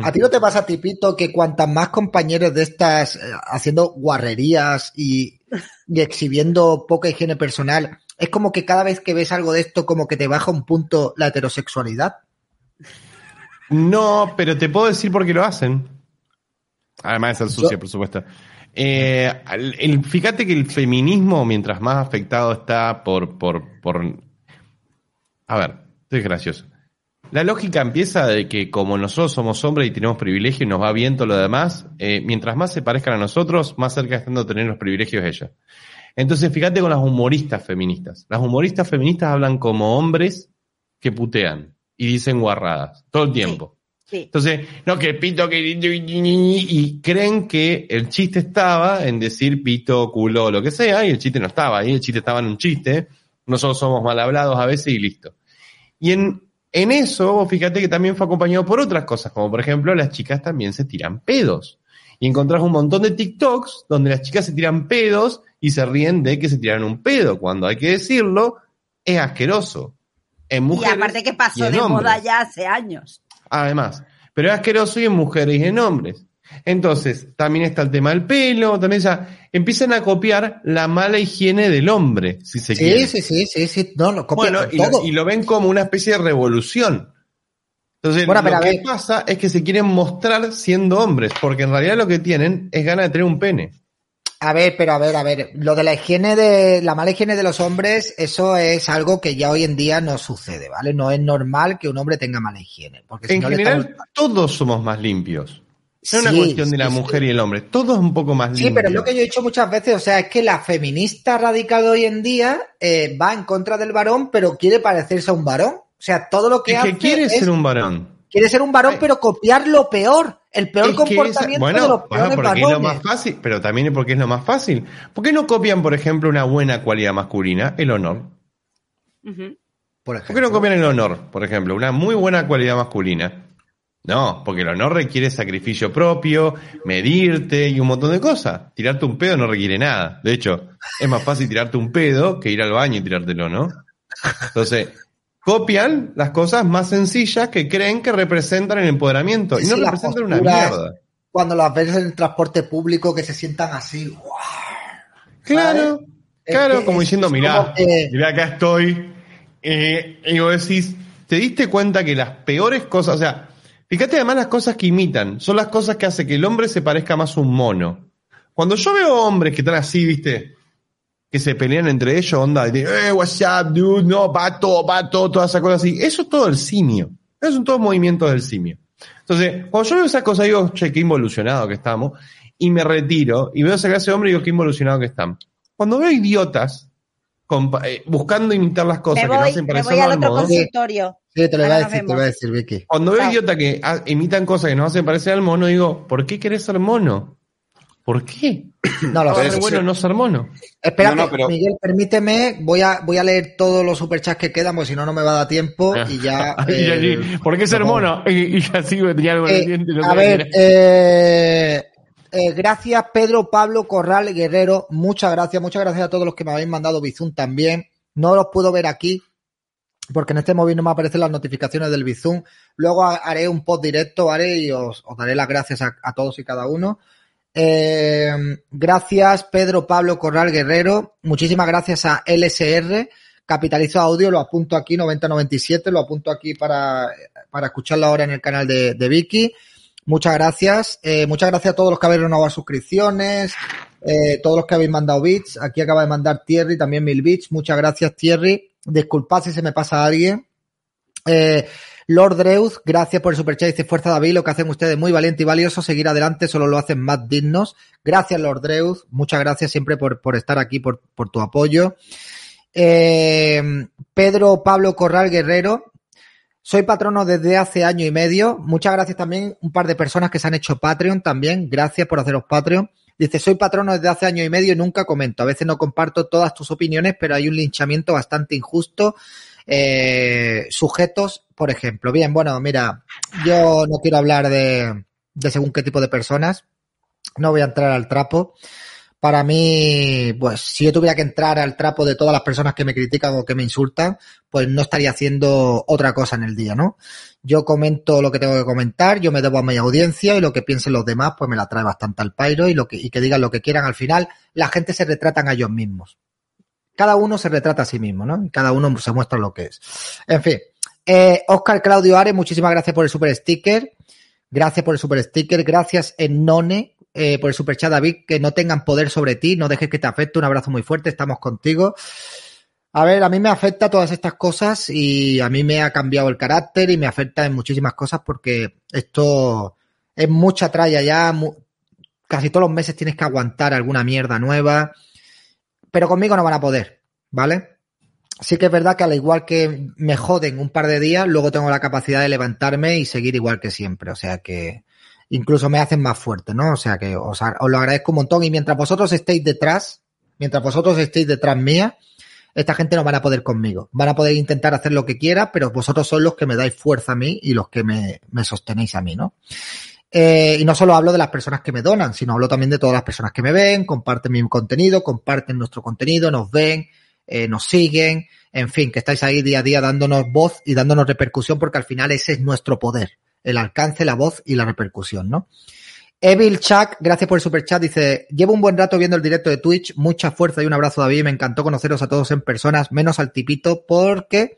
¿A ti no te pasa, tipito, que cuantas más compañeros de estas eh, haciendo guarrerías y, y exhibiendo poca higiene personal, es como que cada vez que ves algo de esto, como que te baja un punto la heterosexualidad? No, pero te puedo decir por qué lo hacen. Además de ser sucia, Yo- por supuesto. Eh, el- fíjate que el feminismo, mientras más afectado está por, por, por... A ver, esto es gracioso. La lógica empieza de que como nosotros somos hombres y tenemos privilegios y nos va bien todo lo demás, eh, mientras más se parezcan a nosotros, más cerca están de tener los privilegios ellas. Entonces, fíjate con las humoristas feministas. Las humoristas feministas hablan como hombres que putean y dicen guarradas todo el tiempo. Sí. Entonces, no, que pito, que... Y creen que el chiste estaba en decir pito, culo o lo que sea, y el chiste no estaba ahí, el chiste estaba en un chiste. Nosotros somos mal hablados a veces y listo. Y en, en eso, fíjate que también fue acompañado por otras cosas, como por ejemplo, las chicas también se tiran pedos. Y encontrás un montón de TikToks donde las chicas se tiran pedos y se ríen de que se tiraron un pedo. Cuando hay que decirlo, es asqueroso. En Y mujeres aparte que y pasó en de hombres. moda ya hace años. Además, pero es asqueroso y en mujeres y en hombres. Entonces, también está el tema del pelo, también ya empiezan a copiar la mala higiene del hombre, si se quiere. Sí, sí, sí, sí, sí. No, lo copian Bueno, y todo. lo, y lo ven como una especie de revolución. Entonces, Bueno, lo que pasa es que se quieren mostrar siendo hombres, porque en realidad lo que tienen es ganas de tener un pene. A ver, pero a ver, a ver, lo de la higiene de la mala higiene de los hombres, eso es algo que ya hoy en día no sucede, ¿vale? No es normal que un hombre tenga mala higiene, porque si En le general, estamos- todos somos más limpios. No es una Sí, cuestión de la sí. mujer y el hombre, todo es un poco más limpio. Sí, pero es lo que yo he dicho muchas veces, o sea, es que la feminista radical de hoy en día eh, va en contra del varón, pero quiere parecerse a un varón. O sea, todo lo que Es hace que quiere es- ser un varón. quiere ser un varón, pero copiar lo peor, el peor Es que esa- comportamiento bueno, de los bueno, peores porque es lo varones. más fácil, pero también es porque es lo más fácil. ¿Por qué no copian, por ejemplo, una buena cualidad masculina? El honor. Por ¿Por qué no copian el honor, por ejemplo? Una muy buena cualidad masculina. No, porque el honor requiere sacrificio propio, medirte y un montón de cosas. Tirarte un pedo no requiere nada. De hecho, es más fácil tirarte un pedo que ir al baño y tirártelo, ¿no? Entonces, copian las cosas más sencillas que creen que representan el empoderamiento y no representan una mierda. Cuando las ves en el transporte público que se sientan así. ¡guau! Claro, Es claro, como es diciendo, mirá, que- mirá, acá estoy. Eh, y vos decís, ¿te diste cuenta que las peores cosas, o sea, fíjate además las cosas que imitan, son las cosas que hacen que el hombre se parezca más a un mono. Cuando yo veo hombres que están así, viste, que se pelean entre ellos, onda, dicen, eh, what's up, dude, no, pato, pato, todas esas cosas así, eso es todo el simio. Esos son todos movimientos del simio. Entonces, cuando yo veo esas cosas, digo, che, qué involucionado que estamos, y me retiro, y veo esa clase de hombre y digo, qué involucionado que están. Cuando veo idiotas eh, buscando imitar las cosas Me que no hacen me parecer voy al otro mono, consultorio. Sí, te lo voy a decir, te lo voy a decir, Vicky. cuando veo idiotas que ah, imitan cosas que nos hacen parecer al mono, digo, ¿por qué querés ser mono? ¿Por qué? (clears throat) No lo sé. bueno no ser mono. Espérate, No, no, pero- Miguel, permíteme, voy a, voy a leer todos los superchats que quedan, porque si no, no me va a dar tiempo y ya. (laughs) Y eh, así, ¿Por qué ser no. mono? (laughs) Y, y así tenía algo en el Eh, diente no a ver, eh, eh, gracias Pedro Pablo Corral Guerrero, muchas gracias, muchas gracias a todos los que me habéis mandado Bizum también. No los puedo ver aquí porque en este móvil no me aparecen las notificaciones del Bizum. Luego ha- haré un post directo, haré y os, daré las gracias a, a todos y cada uno. Eh, gracias Pedro Pablo Corral Guerrero, muchísimas gracias a LSR. Capitalizo Audio, lo apunto aquí, 9097, lo apunto aquí para, para escucharlo ahora en el canal de, de Vicky. Muchas gracias. Eh, muchas gracias a todos los que habéis renovado suscripciones, eh, todos los que habéis mandado bits. Aquí acaba de mandar Thierry también mil bits. Muchas gracias, Thierry. Disculpad si se me pasa a alguien. Eh, Lord Dreuz, gracias por el superchat. Dice Fuerza David, lo que hacen ustedes es muy valiente y valioso. Seguir adelante solo lo hacen más dignos. Gracias, Lord Dreuz. Muchas gracias siempre por, por estar aquí, por, por tu apoyo. Pedro Pablo Corral Guerrero, soy patrono desde hace año y medio. Muchas gracias también un par de personas que se han hecho Patreon también. Gracias por haceros Patreon. Dice, soy patrono desde hace año y medio y nunca comento. A veces no comparto todas tus opiniones, pero hay un linchamiento bastante injusto. Eh, sujetos, por ejemplo. Bien, bueno, mira, yo no quiero hablar de, de según qué tipo de personas. No voy a entrar al trapo. Para mí, pues si yo tuviera que entrar al trapo de todas las personas que me critican o que me insultan, pues no estaría haciendo otra cosa en el día, ¿no? Yo comento lo que tengo que comentar, yo me debo a mi audiencia y lo que piensen los demás, pues me la trae bastante al pairo y lo que, digan lo que quieran. Al final, la gente se retratan a ellos mismos. Cada uno se retrata a sí mismo, ¿no? Cada uno se muestra lo que es. En fin. Eh, Oscar Claudio Ares, muchísimas gracias por el super sticker. Gracias por el super sticker. Gracias, Enone, eh, por el super chat, David. Que no tengan poder sobre ti. No dejes que te afecte. Un abrazo muy fuerte. Estamos contigo. A ver, a mí me afecta todas estas cosas y a mí me ha cambiado el carácter y me afecta en muchísimas cosas porque esto es mucha tralla ya. casi todos los meses tienes que aguantar alguna mierda nueva. Pero conmigo no van a poder, ¿vale? Sí que es verdad que al igual que me joden un par de días, luego tengo la capacidad de levantarme y seguir igual que siempre. O sea que incluso me hacen más fuerte, ¿no? O sea que os, lo agradezco un montón y mientras vosotros estéis detrás, mientras vosotros estéis detrás mía, esta gente no van a poder conmigo. Van a poder intentar hacer lo que quiera, pero vosotros sois los que me dais fuerza a mí y los que me, me sostenéis a mí, ¿no? Eh, y no solo hablo de las personas que me donan, sino hablo también de todas las personas que me ven, comparten mi contenido, comparten nuestro contenido, nos ven, eh, nos siguen, en fin, que estáis ahí día a día dándonos voz y dándonos repercusión, porque al final ese es nuestro poder, el alcance, la voz y la repercusión, ¿no? Evil Chuck, gracias por el super chat, dice, llevo un buen rato viendo el directo de Twitch, mucha fuerza y un abrazo David, me encantó conoceros a todos en personas, menos al tipito, porque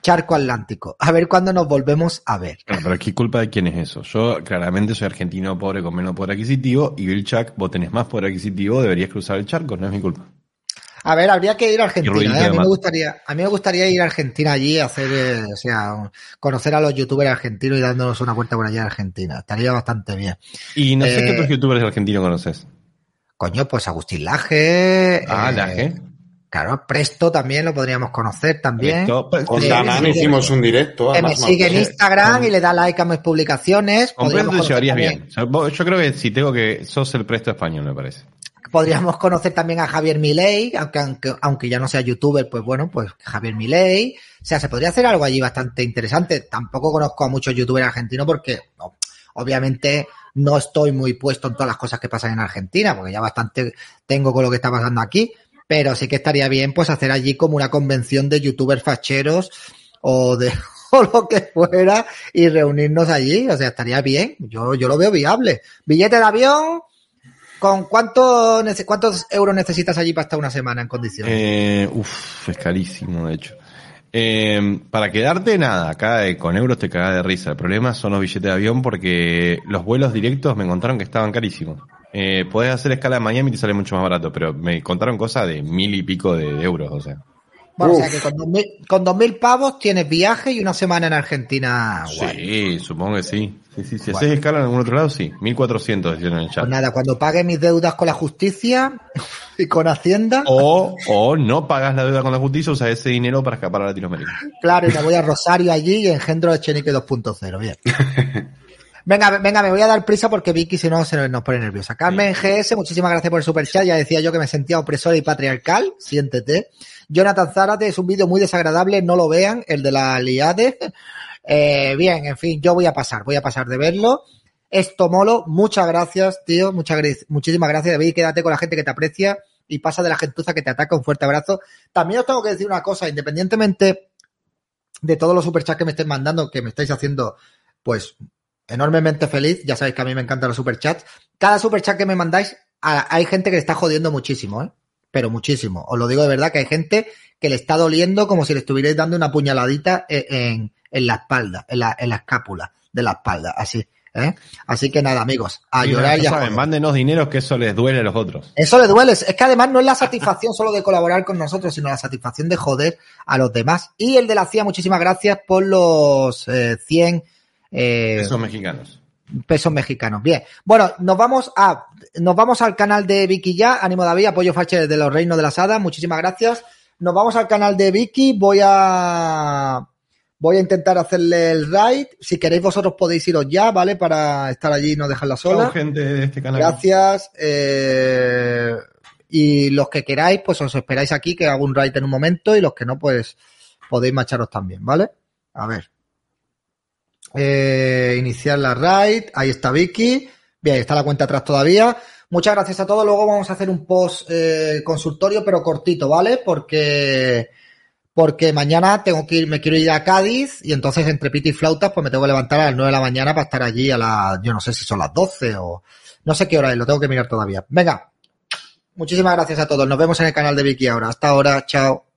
charco atlántico. A ver cuándo nos volvemos a ver. No, pero ¿qué culpa de quién es eso? Yo claramente soy argentino pobre con menos poder adquisitivo y Bill Chuck, vos tenés más poder adquisitivo, deberías cruzar el charco, no es mi culpa. A ver, habría que ir a Argentina. ¿eh? A, mí me gustaría, a mí me gustaría ir a Argentina allí, hacer, eh, o sea, conocer a los youtubers argentinos y dándonos una vuelta por allá a Argentina. Estaría bastante bien. Y no sé Eh, qué otros youtubers argentinos conoces. Coño, pues Agustín Laje. Ah, eh, Laje. Claro, Presto también lo podríamos conocer también. Presto, pues, Con Eh, Danán sí, hicimos un directo. que me sigue en. Instagram y le da like a mis publicaciones. Con Presto te llevarías bien. O sea, vos- Yo creo que si tengo que. sos el Presto español, me parece. Podríamos conocer también a Javier Milei, aunque, aunque, aunque ya no sea youtuber, pues bueno, pues Javier Milei. O sea, se podría hacer algo allí bastante interesante. Tampoco conozco a muchos youtubers argentinos porque obviamente no estoy muy puesto en todas las cosas que pasan en Argentina, porque ya bastante tengo con lo que está pasando aquí. Pero sí que estaría bien pues hacer allí como una convención de youtubers facheros o de (laughs) o lo que fuera y reunirnos allí. O sea, estaría bien. Yo, yo lo veo viable. Billete de avión, ¿Con cuánto, cuántos euros necesitas allí para estar una semana en condiciones? Eh, uf, es carísimo, de hecho. Eh, para quedarte, nada, acá eh, con euros te cagás de risa. El problema son los billetes de avión porque los vuelos directos me contaron que estaban carísimos. Eh, podés hacer escala en Miami y te sale mucho más barato, pero me contaron cosas de mil y pico de euros, o sea. Bueno, o sea que con dos, mil, con dos mil pavos tienes viaje y una semana en Argentina. Guay. Sí, supongo que sí. Sí, sí, si haces escala en algún otro lado, sí. 1400 decían en el chat. Pues nada, cuando pague mis deudas con la justicia (laughs) y con Hacienda, O, o no pagas la deuda con la justicia, usas ese dinero para escapar a Latinoamérica. claro, y me voy a Rosario allí y engendro de Chenique 2.0. Bien. (laughs) Venga, venga, me voy a dar prisa porque Vicky si no se nos pone nerviosa. Carmen GS, muchísimas gracias por el super chat. Ya decía yo que me sentía opresora y patriarcal. Siéntete. Jonathan Zárate, es un vídeo muy desagradable, no lo vean, el de la Liade. Eh, bien, en fin, yo voy a pasar, voy a pasar de verlo. Esto molo, muchas gracias, tío, muchas, muchísimas gracias, David, quédate con la gente que te aprecia y pasa de la gentuza que te ataca, un fuerte abrazo. También os tengo que decir una cosa, independientemente de todos los superchats que me estén mandando, que me estáis haciendo, pues, enormemente feliz, ya sabéis que a mí me encantan los superchats, cada superchat que me mandáis, a- hay gente que le está jodiendo muchísimo, ¿eh? Pero muchísimo. Os lo digo de verdad que hay gente que le está doliendo como si le estuvierais dando una puñaladita en, en, en la espalda, en la, en la escápula de la espalda, así. ¿eh? Así que nada, amigos, a Sí, llorar ya saben, mándenos dinero que eso les duele a los otros. Eso le duele. Es que además no es la satisfacción solo de colaborar con nosotros, sino la satisfacción de joder a los demás. Y el de la CIA, muchísimas gracias por los eh, 100 eh, Esos mexicanos. pesos mexicanos. Bien. Bueno, nos vamos a nos vamos al canal de Vicky ya. Ánimo David, apoyo Fache de los Reinos de las Hadas. Muchísimas gracias. Nos vamos al canal de Vicky. Voy a voy a intentar hacerle el raid. Si queréis vosotros podéis iros ya, ¿vale? Para estar allí y no dejarla sola. Gente de este canal. Gracias. eh, y los que queráis, pues os esperáis aquí que hago un raid en un momento y los que no, pues podéis marcharos también, ¿vale? A ver. Eh, iniciar la raid. Ahí está Vicky. Bien, ahí está la cuenta atrás todavía. Muchas gracias a todos. Luego vamos a hacer un post eh, consultorio, pero cortito, ¿vale? Porque porque mañana tengo que ir, me quiero ir a Cádiz y entonces entre piti y flautas pues me tengo que levantar a las 9 de la mañana para estar allí a las, yo no sé si son las 12 o no sé qué hora es, lo tengo que mirar todavía. Venga, muchísimas gracias a todos. Nos vemos en el canal de Vicky ahora. Hasta ahora, chao.